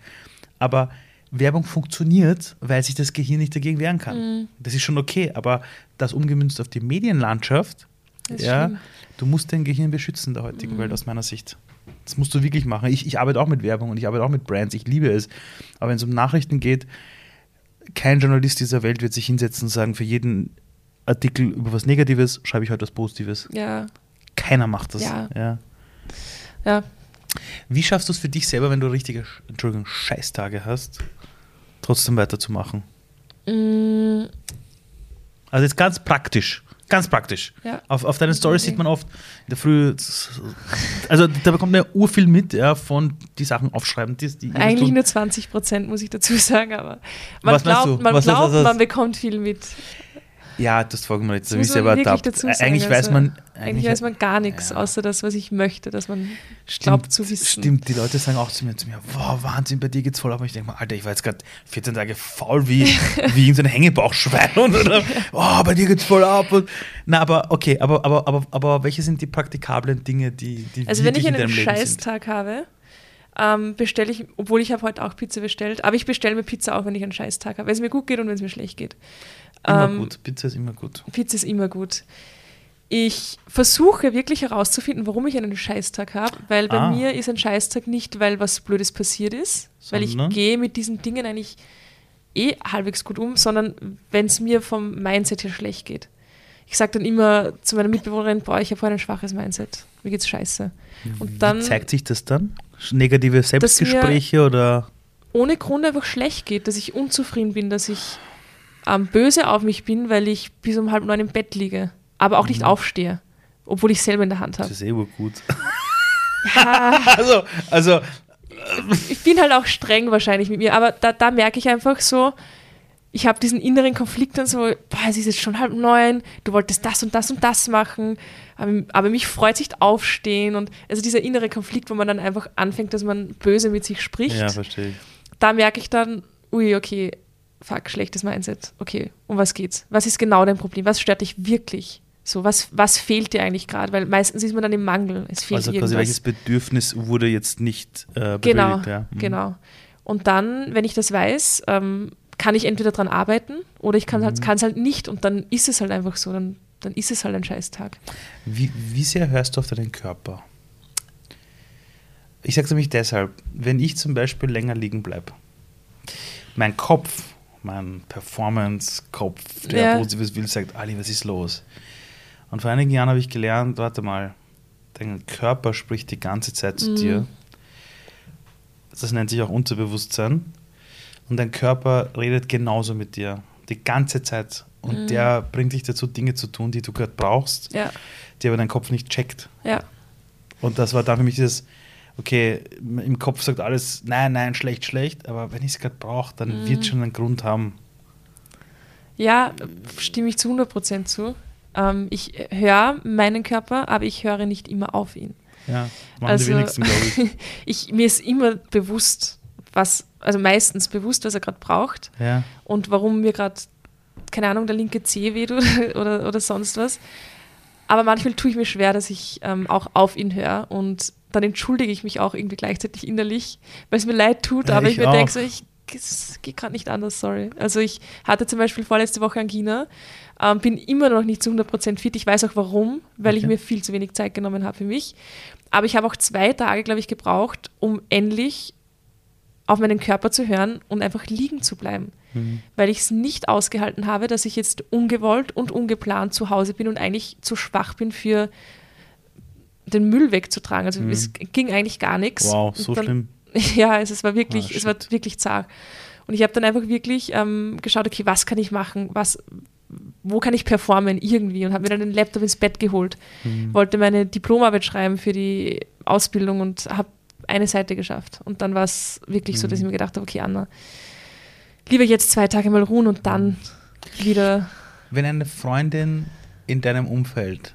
C: Aber Werbung funktioniert, weil sich das Gehirn nicht dagegen wehren kann.
B: Mhm.
C: Das ist schon okay, aber das umgemünzt auf die Medienlandschaft, ja,
B: schlimm.
C: du musst dein Gehirn beschützen in der heutigen
B: Mhm.
C: Welt aus meiner Sicht. Das musst du wirklich machen. Ich, ich arbeite auch mit Werbung und ich arbeite auch mit Brands. Ich liebe es. Aber wenn es um Nachrichten geht, kein Journalist dieser Welt wird sich hinsetzen und sagen, für jeden Artikel über was Negatives schreibe ich heute was Positives.
B: Ja,
C: Keiner macht das.
B: Ja.
C: Ja.
B: ja.
C: Wie schaffst du es für dich selber, wenn du richtige Entschuldigung, Scheißtage hast, trotzdem weiterzumachen?
B: Mm,
C: Also jetzt ganz praktisch. Ganz praktisch.
B: Ja.
C: Auf, auf deinen Stories
B: Okay.
C: sieht man oft in der Früh, also da bekommt man ja urviel mit, ja, von die Sachen aufschreiben. Die, die
B: Eigentlich nur 20 Prozent, muss ich dazu sagen, aber man
C: Was
B: glaubt, man,
C: was-
B: glaubt
C: was- was-
B: man bekommt viel mit.
C: Ja, das folgen wir jetzt. Da
B: muss
C: bist du
B: man
C: aber
B: wirklich
C: ertappt.
B: dazu sagen,
C: Eigentlich weiß
B: also
C: man.
B: Eigentlich weiß man gar nichts,
C: Ja.
B: außer das, was ich möchte, dass man
C: Stimmt,
B: glaubt zu wissen.
C: Stimmt, die Leute sagen auch zu mir, zu mir wow, Wahnsinn, bei dir geht's voll ab. Und ich denke mal, Alter, ich war jetzt gerade 14 Tage faul wie, wie in so ein Hängebauchschwein. Und, oder, oh, bei dir geht's voll ab. Und, na, aber okay, aber, aber, aber, aber welche sind die praktikablen Dinge, die, die
B: Also wenn ich
C: in
B: einen? Scheißtag habe, ähm, bestelle ich, obwohl ich habe heute auch Pizza bestellt, aber ich bestelle mir Pizza auch, wenn ich einen Scheißtag habe, wenn es mir gut geht und wenn es mir schlecht geht.
C: Immer
B: Ähm,
C: gut, Pizza ist immer gut.
B: Pizza ist immer gut. Ich versuche wirklich herauszufinden, warum ich einen Scheißtag habe, weil bei
C: Ah.
B: mir ist ein Scheißtag nicht, weil was Blödes passiert ist, weil ich
C: Sondern?
B: gehe mit diesen Dingen eigentlich eh halbwegs gut um, sondern wenn es mir vom Mindset her schlecht geht. Ich sage dann immer zu meiner Mitbewohnerin, boah, ich habe vorhin ein schwaches Mindset, mir geht's scheiße. Und dann
C: Wie zeigt sich das dann? Negative Selbstgespräche oder?
B: ohne Grund einfach schlecht geht, dass ich unzufrieden bin, dass ich ähm, böse auf mich bin, weil ich bis um halb neun im Bett liege, aber auch nicht
C: Mhm.
B: aufstehe, obwohl ich selber in der Hand
C: Das
B: habe.
C: ist eh gut.
B: Ja,
C: Also, also
B: ich bin halt auch streng wahrscheinlich mit mir, aber da, da merke ich einfach so, ich habe diesen inneren Konflikt dann so, boah, es ist jetzt schon halb neun, du wolltest das und das und das machen, aber, aber mich freut sich aufstehen und also dieser innere Konflikt, wo man dann einfach anfängt, dass man böse mit sich spricht.
C: ja, verstehe ich.
B: da merke ich dann, ui, okay, fuck, schlechtes Mindset. Okay, um was geht's? Was ist genau dein Problem? Was stört dich wirklich? So, was, was fehlt dir eigentlich gerade? Weil meistens ist man dann im Mangel. Es fehlt
C: Also
B: irgendwas.
C: quasi welches Bedürfnis wurde jetzt nicht äh,
B: genau,
C: ja. Mhm.
B: genau. Und dann, wenn ich das weiß, ähm, kann ich entweder dran arbeiten oder ich kann
C: Mhm.
B: halt, kann es halt nicht und dann ist es halt einfach so. Dann, dann ist es halt ein Scheißtag.
C: Wie, wie sehr hörst du auf deinen Körper? Ich sage es nämlich deshalb, wenn ich zum Beispiel länger liegen bleibe, mein Kopf, mein Performance-Kopf, der
B: Ja.
C: Positives will, sagt, Ali, was ist los? Und vor einigen Jahren habe ich gelernt, warte mal, dein Körper spricht die ganze Zeit zu
B: Mhm.
C: dir. Das nennt sich auch Unterbewusstsein. Und dein Körper redet genauso mit dir, die ganze Zeit. Und
B: Mhm.
C: der bringt dich dazu, Dinge zu tun, die du gerade brauchst
B: Ja,
C: die aber dein Kopf nicht checkt.
B: ja,
C: Und das war dann für mich dieses, okay, im Kopf sagt alles, nein, nein, schlecht, schlecht, aber wenn ich es gerade brauche, dann
B: Mhm.
C: wird es schon einen Grund haben.
B: Ja, stimme ich zu 100% zu. Ähm, ich höre meinen Körper, aber ich höre nicht immer auf ihn.
C: Ja, machen
B: Also-
C: die wenigsten, glaube ich.
B: Ich, mir ist immer bewusst, was, also meistens bewusst, was er gerade braucht
C: Ja.
B: und warum mir gerade, keine Ahnung, der linke Zeh weht oder, oder, oder sonst was. Aber manchmal tue ich mir schwer, dass ich ähm, auch auf ihn höre und dann entschuldige ich mich auch irgendwie gleichzeitig innerlich, weil es mir leid tut,
C: Ja,
B: aber ich,
C: ich
B: mir denke so, ich geht gerade nicht anders, sorry. Also ich hatte zum Beispiel vorletzte Woche Angina, ähm, bin immer noch nicht zu 100% fit. Ich weiß auch warum, weil ich
C: Okay.
B: mir viel zu wenig Zeit genommen habe für mich. Aber ich habe auch zwei Tage, glaube ich, gebraucht, um endlich auf meinen Körper zu hören und einfach liegen zu bleiben.
C: Mhm.
B: Weil ich es nicht ausgehalten habe, dass ich jetzt ungewollt und ungeplant zu Hause bin und eigentlich zu schwach bin für den Müll wegzutragen. Also es ging eigentlich gar nichts.
C: Mhm. Wow, so
B: dann,
C: schlimm.
B: Ja, es, es war wirklich,
C: Ah,
B: es war wirklich zart. Und ich habe dann einfach wirklich ähm, geschaut, okay, was kann ich machen? Was, wo kann ich performen irgendwie? Und habe mir dann den Laptop ins Bett geholt.
C: Mhm.
B: Wollte meine Diplomarbeit schreiben für die Ausbildung und habe eine Seite geschafft. Und dann war es wirklich so, dass ich mir gedacht habe, okay, Anna, lieber jetzt zwei Tage mal ruhen und dann wieder.
C: Wenn eine Freundin in deinem Umfeld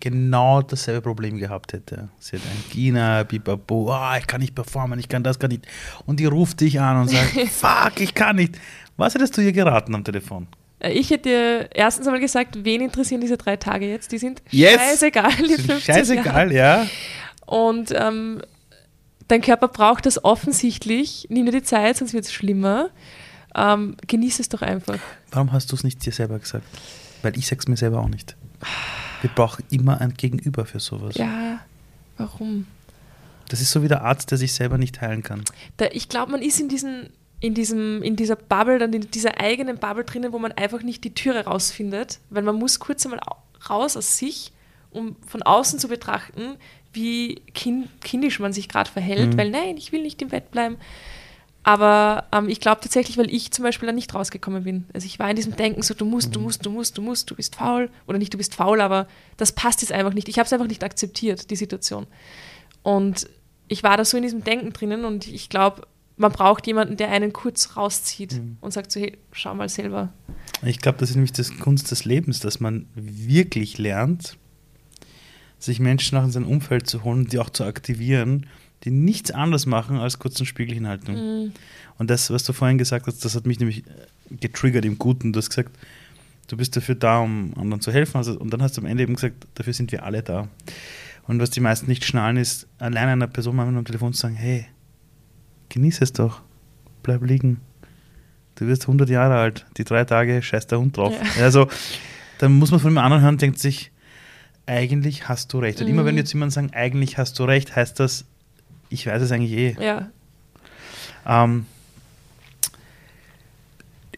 C: genau dasselbe Problem gehabt hätte, sie hat Angina, Bibabu, ah, ich kann nicht performen, ich kann das, kann nicht, und die ruft dich an und sagt, fuck, ich kann nicht. Was hättest du ihr geraten am Telefon?
B: Äh, Ich hätte dir erstens einmal gesagt, wen interessieren diese drei Tage jetzt? Die sind
C: Yes.
B: scheißegal. Die 15 Jahre.
C: Scheißegal, ja.
B: Und ähm, dein Körper braucht das offensichtlich. Nimm dir die Zeit, sonst wird es schlimmer. Ähm, genieß es doch einfach.
C: Warum hast du es nicht dir selber gesagt? Weil ich sag's mir selber auch nicht. Wir brauchen immer ein Gegenüber für sowas.
B: Ja, warum?
C: Das ist so wie der Arzt, der sich selber nicht heilen kann.
B: Da, ich glaube, man ist in, diesen, in, diesem, in dieser Bubble, dann in dieser eigenen Bubble drinnen, wo man einfach nicht die Türe rausfindet, weil man muss kurz einmal au- raus aus sich, um von außen zu betrachten, wie kind, kindisch man sich gerade verhält,
C: Mhm.
B: weil nein, ich will nicht im Bett bleiben. Aber ähm, ich glaube tatsächlich, weil ich zum Beispiel da nicht rausgekommen bin. Also ich war in diesem Denken so, du musst, du musst, du musst, du musst, du bist faul. Oder nicht, du bist faul, aber das passt jetzt einfach nicht. Ich habe es einfach nicht akzeptiert, die Situation. Und ich war da so in diesem Denken drinnen und ich glaube, man braucht jemanden, der einen kurz rauszieht und sagt so, hey, schau mal selber.
C: Ich glaube, das ist nämlich das Kunst des Lebens, dass man wirklich lernt, sich Menschen nach in sein Umfeld zu holen, die auch zu aktivieren, die nichts anderes machen als kurzen Spiegel hinhalten.
B: Mhm.
C: Und das, was du vorhin gesagt hast, das hat mich nämlich äh, getriggert im Guten. Du hast gesagt, du bist dafür da, um anderen zu helfen. Also, und dann hast du am Ende eben gesagt, dafür sind wir alle da. Und was die meisten nicht schnallen, ist, allein einer Person mal am Telefon zu sagen, hey, genieß es doch, bleib liegen. Du wirst 100 Jahre alt, die drei Tage scheißt der Hund drauf.
B: Ja.
C: Also, dann muss man von dem anderen hören und denkt sich, eigentlich hast du recht. Und immer
B: Mhm.
C: wenn jetzt jemand sagt, eigentlich hast du recht, heißt das, ich weiß es eigentlich eh.
B: Ja,
C: Ähm,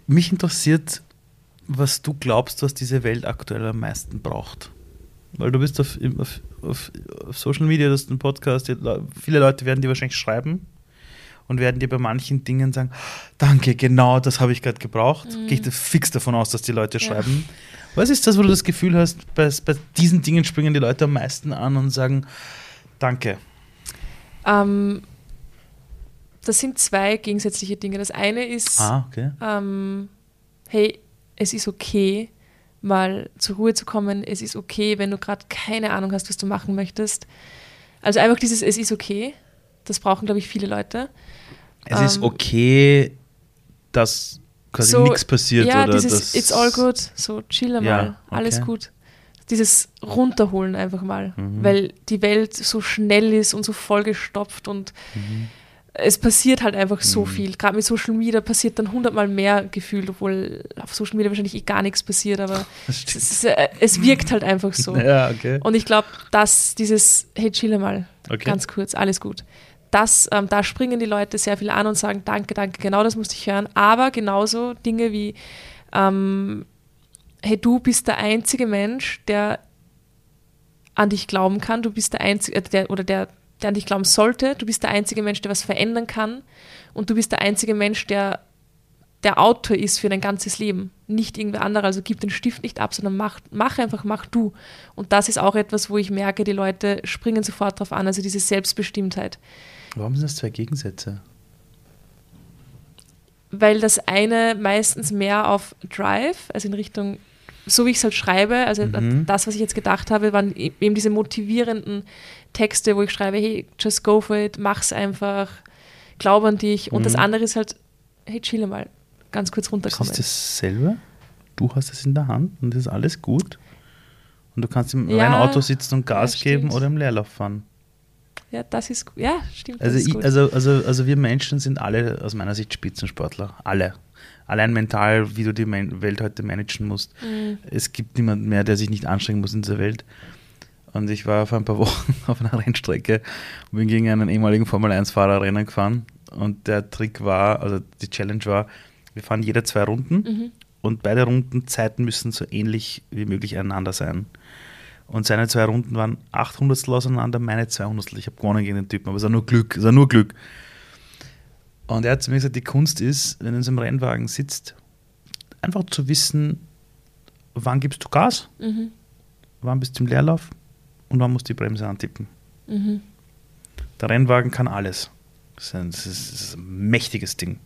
C: mich interessiert, was du glaubst, was diese Welt aktuell am meisten braucht. Weil du bist auf, auf, auf, auf Social Media, das ist ein Podcast, viele Leute werden dir wahrscheinlich schreiben und werden dir bei manchen Dingen sagen, danke, genau das habe ich gerade gebraucht. Gehe ich da fix davon aus, dass die Leute
B: Ja.
C: schreiben. Was ist das, wo du das Gefühl hast, bei, bei diesen Dingen springen die Leute am meisten an und sagen, danke.
B: Ähm, das sind zwei gegensätzliche Dinge. Das eine ist,
C: Ah, okay.
B: ähm, hey, es ist okay, mal zur Ruhe zu kommen. Es ist okay, wenn du gerade keine Ahnung hast, was du machen möchtest. Also einfach dieses, es ist okay. Das brauchen, glaube ich, viele Leute.
C: Es ist
B: Ähm,
C: okay, dass quasi
B: so-
C: nichts passiert
B: ja,
C: oder
B: dieses It's all good, so chill mal,
C: Ja,
B: alles
C: okay.
B: gut. Dieses Runterholen einfach mal,
C: Mhm.
B: weil die Welt so schnell ist und so vollgestopft und
C: Mhm.
B: es passiert halt einfach so viel. Gerade mit Social Media passiert dann hundertmal mehr gefühlt, obwohl auf Social Media wahrscheinlich eh gar nichts passiert, aber es, ist, äh, es wirkt halt einfach so.
C: Ja, okay.
B: Und ich glaube, dass dieses, hey, chill mal,
C: Okay.
B: ganz kurz, alles gut. Das, ähm, da springen die Leute sehr viel an und sagen, danke, danke, genau das musste ich hören. Aber genauso Dinge wie, ähm, hey, du bist der einzige Mensch, der an dich glauben kann, du bist der einzige, äh, der, oder der, der an dich glauben sollte, du bist der einzige Mensch, der was verändern kann und du bist der einzige Mensch, der der Autor ist für dein ganzes Leben, nicht irgendwer anderer. Also gib den Stift nicht ab, sondern mach, mach einfach, mach du. Und das ist auch etwas, wo ich merke, die Leute springen sofort drauf an, also diese Selbstbestimmtheit.
C: Warum sind das zwei Gegensätze?
B: weil das eine meistens mehr auf Drive, also in Richtung, so wie ich es halt schreibe, also
C: Mhm.
B: das, was ich jetzt gedacht habe, waren e- eben diese motivierenden Texte, wo ich schreibe, hey, just go for it, mach's einfach, glaub an dich. Und das
C: Mhm.
B: andere ist halt, hey, chill mal, ganz kurz
C: Das
B: runterkommen.
C: ist dasselbe. Du hast es in der Hand und es ist alles gut. Und du kannst im
B: Ja,
C: Auto sitzen und Gas
B: ja,
C: geben oder im Leerlauf fahren.
B: Ja, das ist, ja, stimmt.
C: Also,
B: das ist
C: ich, also, also, also wir Menschen sind alle aus meiner Sicht Spitzensportler. Alle. Allein mental, wie du die Welt heute managen musst.
B: Mhm.
C: Es gibt niemanden mehr, der sich nicht anstrengen muss in dieser Welt. Und ich war vor ein paar Wochen auf einer Rennstrecke und bin gegen einen ehemaligen Formel-1-Fahrer Rennen gefahren. Und der Trick war, also die Challenge war, wir fahren jede zwei Runden
B: Mhm.
C: und beide Rundenzeiten müssen so ähnlich wie möglich einander sein. Und seine zwei Runden waren 800 auseinander, meine 200. Ich habe gewonnen gegen den Typen, aber es war nur Glück, es war nur Glück. Und er hat zu mir gesagt, die Kunst ist, wenn du in so einem Rennwagen sitzt, einfach zu wissen, wann gibst du Gas,
B: Mhm.
C: wann bist du im Leerlauf und wann musst du die Bremse antippen.
B: Mhm.
C: Der Rennwagen kann alles. Das ist ein, das ist, das ein mächtiges Ding.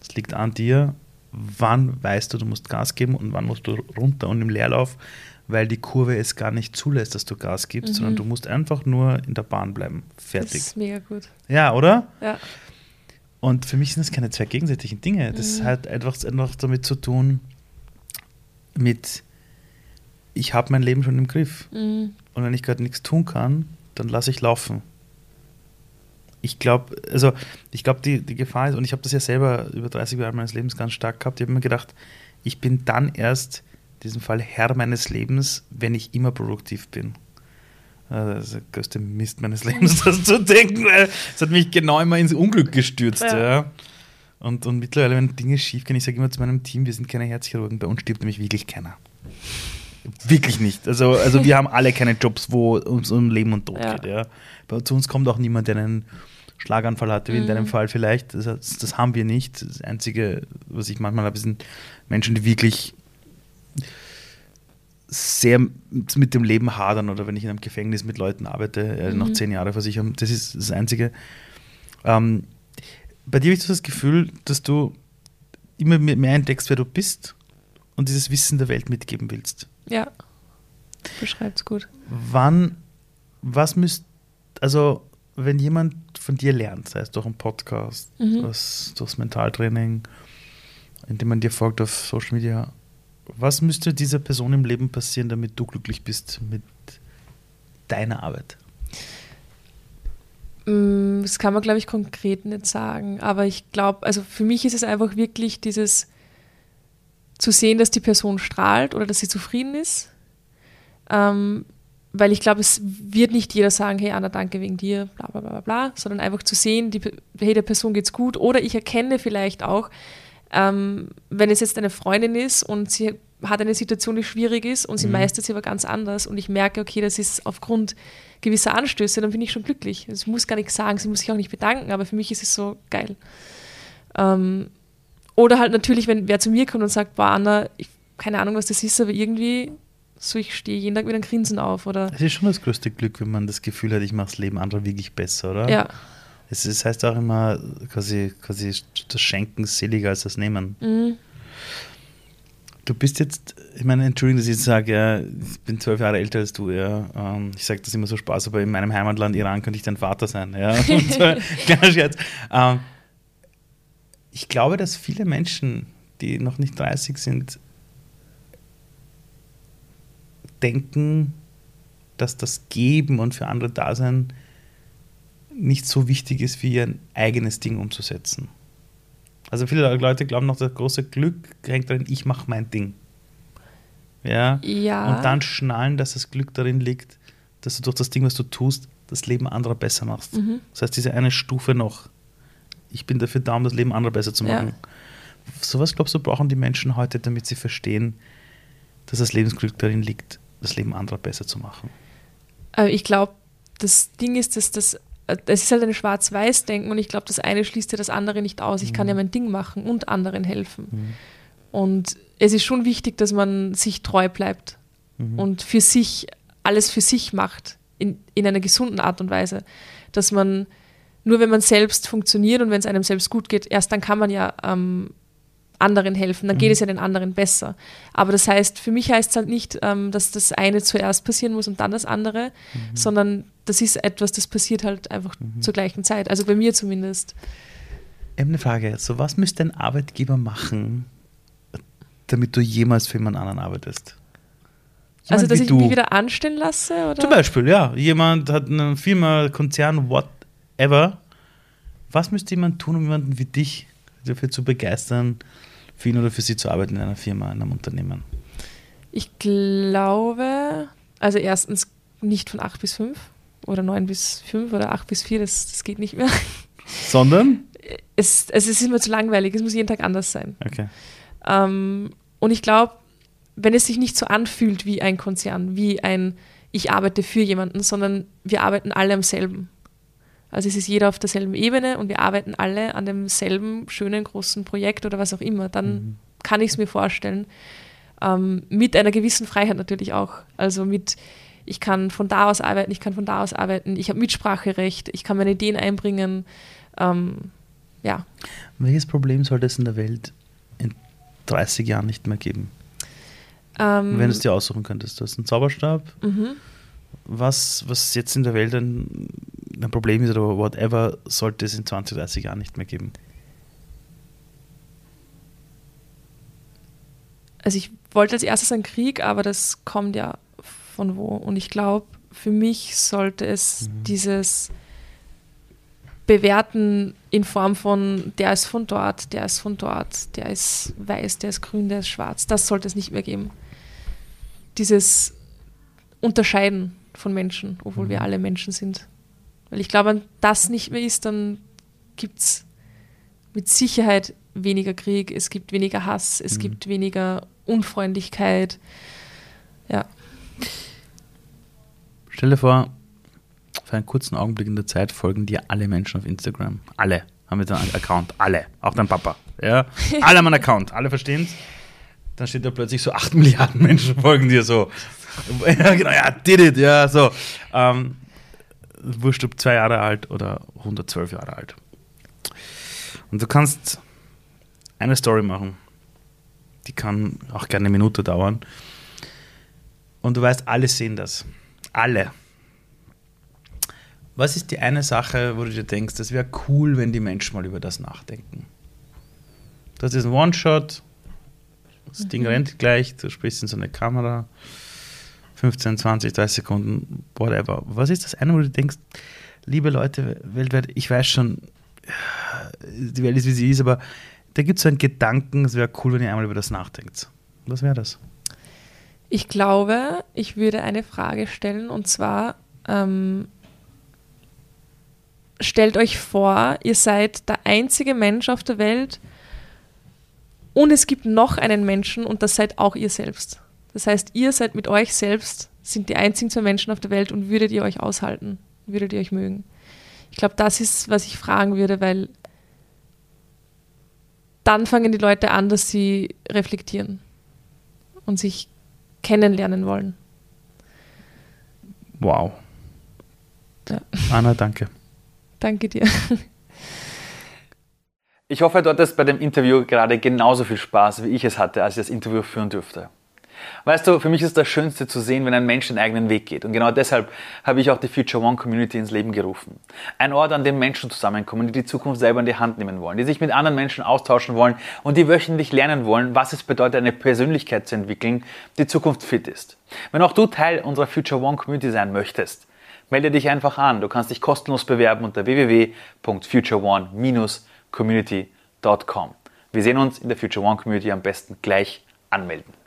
C: Es liegt an dir, wann weißt du, du musst Gas geben und wann musst du runter und im Leerlauf, weil die Kurve es gar nicht zulässt, dass du Gas gibst,
B: Mhm.
C: sondern du musst einfach nur in der Bahn bleiben.
B: Das
C: Fertig.
B: ist mega gut.
C: Ja, oder?
B: Ja.
C: Und für mich sind das keine zwei gegensätzlichen Dinge. Das
B: Mhm.
C: hat einfach, einfach damit zu tun, mit, ich habe mein Leben schon im Griff.
B: Mhm.
C: Und wenn ich gerade nichts tun kann, dann lasse ich laufen. Ich glaube, also ich glaube, die, die Gefahr ist, und ich habe das ja selber über 30 Jahre meines Lebens ganz stark gehabt, ich habe mir gedacht, ich bin dann erst in diesem Fall Herr meines Lebens, wenn ich immer produktiv bin. Äh, Das ist der größte Mist meines Lebens, das zu denken, weil es hat mich genau immer ins Unglück gestürzt. Ja.
B: Ja.
C: Und, und mittlerweile, wenn Dinge schief gehen, ich sage immer zu meinem Team, wir sind keine Herzchirurgen, bei uns stirbt nämlich wirklich keiner. Wirklich nicht. Also, also wir haben alle keine Jobs, wo es um Leben und Tod
B: Ja.
C: geht. Ja. Bei, zu uns kommt auch niemand, der einen Schlaganfall hatte, wie in
B: Mhm.
C: deinem Fall vielleicht. Das, das haben wir nicht. Das Einzige, was ich manchmal habe, sind Menschen, die wirklich sehr mit dem Leben hadern oder wenn ich in einem Gefängnis mit Leuten arbeite, äh, noch
B: Mhm.
C: zehn Jahre Versicherung. Das ist das Einzige. Ähm, bei dir habe ich so das Gefühl, dass du immer mehr entdeckst, wer du bist und dieses Wissen der Welt mitgeben willst.
B: Ja. Beschreibt's gut.
C: Wann, was müsst, also wenn jemand von dir lernt, sei es durch einen Podcast,
B: Mhm.
C: durchs Mentaltraining, indem man dir folgt auf Social Media, was müsste dieser Person im Leben passieren, damit du glücklich bist mit deiner Arbeit?
B: Mm, Das kann man, glaube ich, konkret nicht sagen. Aber ich glaube, also für mich ist es einfach wirklich dieses zu sehen, dass die Person strahlt oder dass sie zufrieden ist. Ähm, weil ich glaube, es wird nicht jeder sagen, hey Anna, danke wegen dir, bla bla bla bla, sondern einfach zu sehen, die, hey, der Person geht's gut. Oder ich erkenne vielleicht auch, ähm, wenn es jetzt eine Freundin ist und sie hat eine Situation, die schwierig ist und sie
C: Mhm.
B: meistert sie aber ganz anders und ich merke, okay, das ist aufgrund gewisser Anstöße, dann bin ich schon glücklich. Also ich muss gar nichts sagen, sie muss sich auch nicht bedanken, aber für mich ist es so geil. Ähm, oder halt natürlich, wenn wer zu mir kommt und sagt, boah, Anna, ich, keine Ahnung, was das ist, aber irgendwie so, ich stehe jeden Tag mit einem Grinsen auf oder
C: Es ist schon das größte Glück, wenn man das Gefühl hat, ich mache das Leben anderer wirklich besser, oder?
B: ja.
C: Es, es heißt auch immer, quasi, quasi das Schenken ist seliger als das Nehmen.
B: Mhm.
C: Du bist jetzt, ich meine, Entschuldigung, dass ich jetzt sage, ja, ich bin zwölf Jahre älter als du, ja. Ähm, ich sage das immer so Spaß, aber in meinem Heimatland Iran könnte ich dein Vater sein, ja. Und kleiner Scherz. Ähm, ich glaube, dass viele Menschen, die noch nicht 30 sind, denken, dass das Geben und für andere Dasein nicht so wichtig ist, wie ihr eigenes Ding umzusetzen. Also viele Leute glauben noch, das große Glück hängt darin, ich mache mein Ding. Ja.
B: Ja.
C: Und dann schnallen, dass das Glück darin liegt, dass du durch das Ding, was du tust, das Leben anderer besser machst.
B: Mhm.
C: Das heißt, diese eine Stufe noch. Ich bin dafür da, um das Leben anderer besser zu
B: Ja.
C: machen. Sowas, glaubst du, brauchen die Menschen heute, damit sie verstehen, dass das Lebensglück darin liegt, das Leben anderer besser zu machen.
B: Ich glaube, das Ding ist, dass das, es ist halt ein Schwarz-Weiß-Denken und ich glaube, das eine schließt ja das andere nicht aus. Ich kann ja mein Ding machen und anderen helfen. Und es ist schon wichtig, dass man sich treu bleibt
C: Mhm.
B: und für sich alles für sich macht, in, in einer gesunden Art und Weise. Dass man nur wenn man selbst funktioniert und wenn es einem selbst gut geht, erst dann kann man ja ähm, anderen helfen, dann geht
C: Mhm.
B: es ja den anderen besser. Aber das heißt, für mich heißt es halt nicht, ähm, dass das eine zuerst passieren muss und dann das andere,
C: Mhm.
B: sondern das ist etwas, das passiert halt einfach zur gleichen Zeit. Also bei mir zumindest.
C: Ich habe eine Frage. So, was müsste ein Arbeitgeber machen, damit du jemals für jemand anderen arbeitest?
B: also,
C: Jemand
B: dass
C: wie
B: ich
C: du.
B: mich wieder anstellen lasse? Oder?
C: Zum Beispiel, ja. Jemand hat eine Firma, Konzern, whatever. Was müsste jemand tun, um jemanden wie dich dafür zu begeistern, für ihn oder für sie zu arbeiten in einer Firma, in einem Unternehmen?
B: Ich glaube, also erstens nicht von 8 bis 5 oder 9 bis 5 oder 8 bis 4, das, das geht nicht mehr.
C: Sondern?
B: Es, es ist immer zu langweilig, es muss jeden Tag anders sein.
C: Okay.
B: Ähm, und ich glaube, wenn es sich nicht so anfühlt wie ein Konzern, wie ein ich arbeite für jemanden, sondern wir arbeiten alle am selben. Also es ist jeder auf derselben Ebene und wir arbeiten alle an demselben schönen großen Projekt oder was auch immer, dann kann ich es mir vorstellen. Ähm, mit einer gewissen Freiheit natürlich auch. Also mit, ich kann von da aus arbeiten, ich kann von da aus arbeiten, ich habe Mitspracherecht, ich kann meine Ideen einbringen. Ähm, ja,
C: Welches Problem sollte es in der Welt in 30 Jahren nicht mehr geben?
B: ähm,
C: Wenn du es dir aussuchen könntest. Du hast einen Zauberstab.
B: mhm.
C: Was, was jetzt in der Welt ein, ein Problem ist oder whatever, sollte es in 20, 30 Jahren nicht mehr geben.
B: also ich wollte als erstes einen Krieg, aber das kommt ja von wo. Und ich glaube, für mich sollte es dieses Bewerten in Form von, der ist von dort, der ist von dort, der ist weiß, der ist grün, der ist schwarz, das sollte es nicht mehr geben. Dieses Unterscheiden von Menschen, obwohl wir alle Menschen sind. Weil ich glaube, wenn das nicht mehr ist, dann gibt es mit Sicherheit weniger Krieg, es gibt weniger Hass, es gibt weniger Unfreundlichkeit. Ja.
C: Stell dir vor, für einen kurzen Augenblick in der Zeit folgen dir alle Menschen auf Instagram. Alle haben jetzt einen Account. Alle. Auch dein Papa. Ja? Alle haben einen Account. Alle verstehen es. Dann steht da plötzlich so 8 Milliarden Menschen folgen dir so. Ja, genau, ja, did it, ja, so. Ähm, wurscht, ob zwei Jahre alt oder 112 Jahre alt. Und du kannst eine Story machen. Die kann auch gerne eine Minute dauern. Und du weißt, alle sehen das. Alle. Was ist die eine Sache, wo du dir denkst, das wäre cool, wenn die Menschen mal über das nachdenken? Das ist ein One-Shot. Das Ding rennt gleich, du sprichst in so eine Kamera. 15, 20, 30 Sekunden, whatever. Was ist das eine, wo du denkst, liebe Leute weltweit, ich weiß schon, die Welt ist, wie sie ist, aber da gibt es so einen Gedanken, es wäre cool, wenn ihr einmal über das nachdenkt. Was wäre das?
B: Ich glaube, ich würde eine Frage stellen und zwar, ähm, stellt euch vor, ihr seid der einzige Mensch auf der Welt und es gibt noch einen Menschen und das seid auch ihr selbst. Das heißt, ihr seid mit euch selbst, sind die einzigen zwei Menschen auf der Welt und würdet ihr euch aushalten? Würdet ihr euch mögen? Ich glaube, das ist, was ich fragen würde, weil dann fangen die Leute an, dass sie reflektieren und sich kennenlernen wollen.
C: Wow.
B: Ja.
C: Anna, danke.
B: Danke dir.
D: Ich hoffe, du hattest bei dem Interview gerade genauso viel Spaß, wie ich es hatte, als ich das Interview führen durfte. Weißt du, für mich ist das Schönste zu sehen, wenn ein Mensch den eigenen Weg geht. Und genau deshalb habe ich auch die Future One Community ins Leben gerufen. Ein Ort, an dem Menschen zusammenkommen, die die Zukunft selber in die Hand nehmen wollen, die sich mit anderen Menschen austauschen wollen und die wöchentlich lernen wollen, was es bedeutet, eine Persönlichkeit zu entwickeln, die Zukunft fit ist. Wenn auch du Teil unserer Future One Community sein möchtest, melde dich einfach an. Du kannst dich kostenlos bewerben unter www.futureone-community.com. Wir sehen uns in der Future One Community am besten gleich anmelden.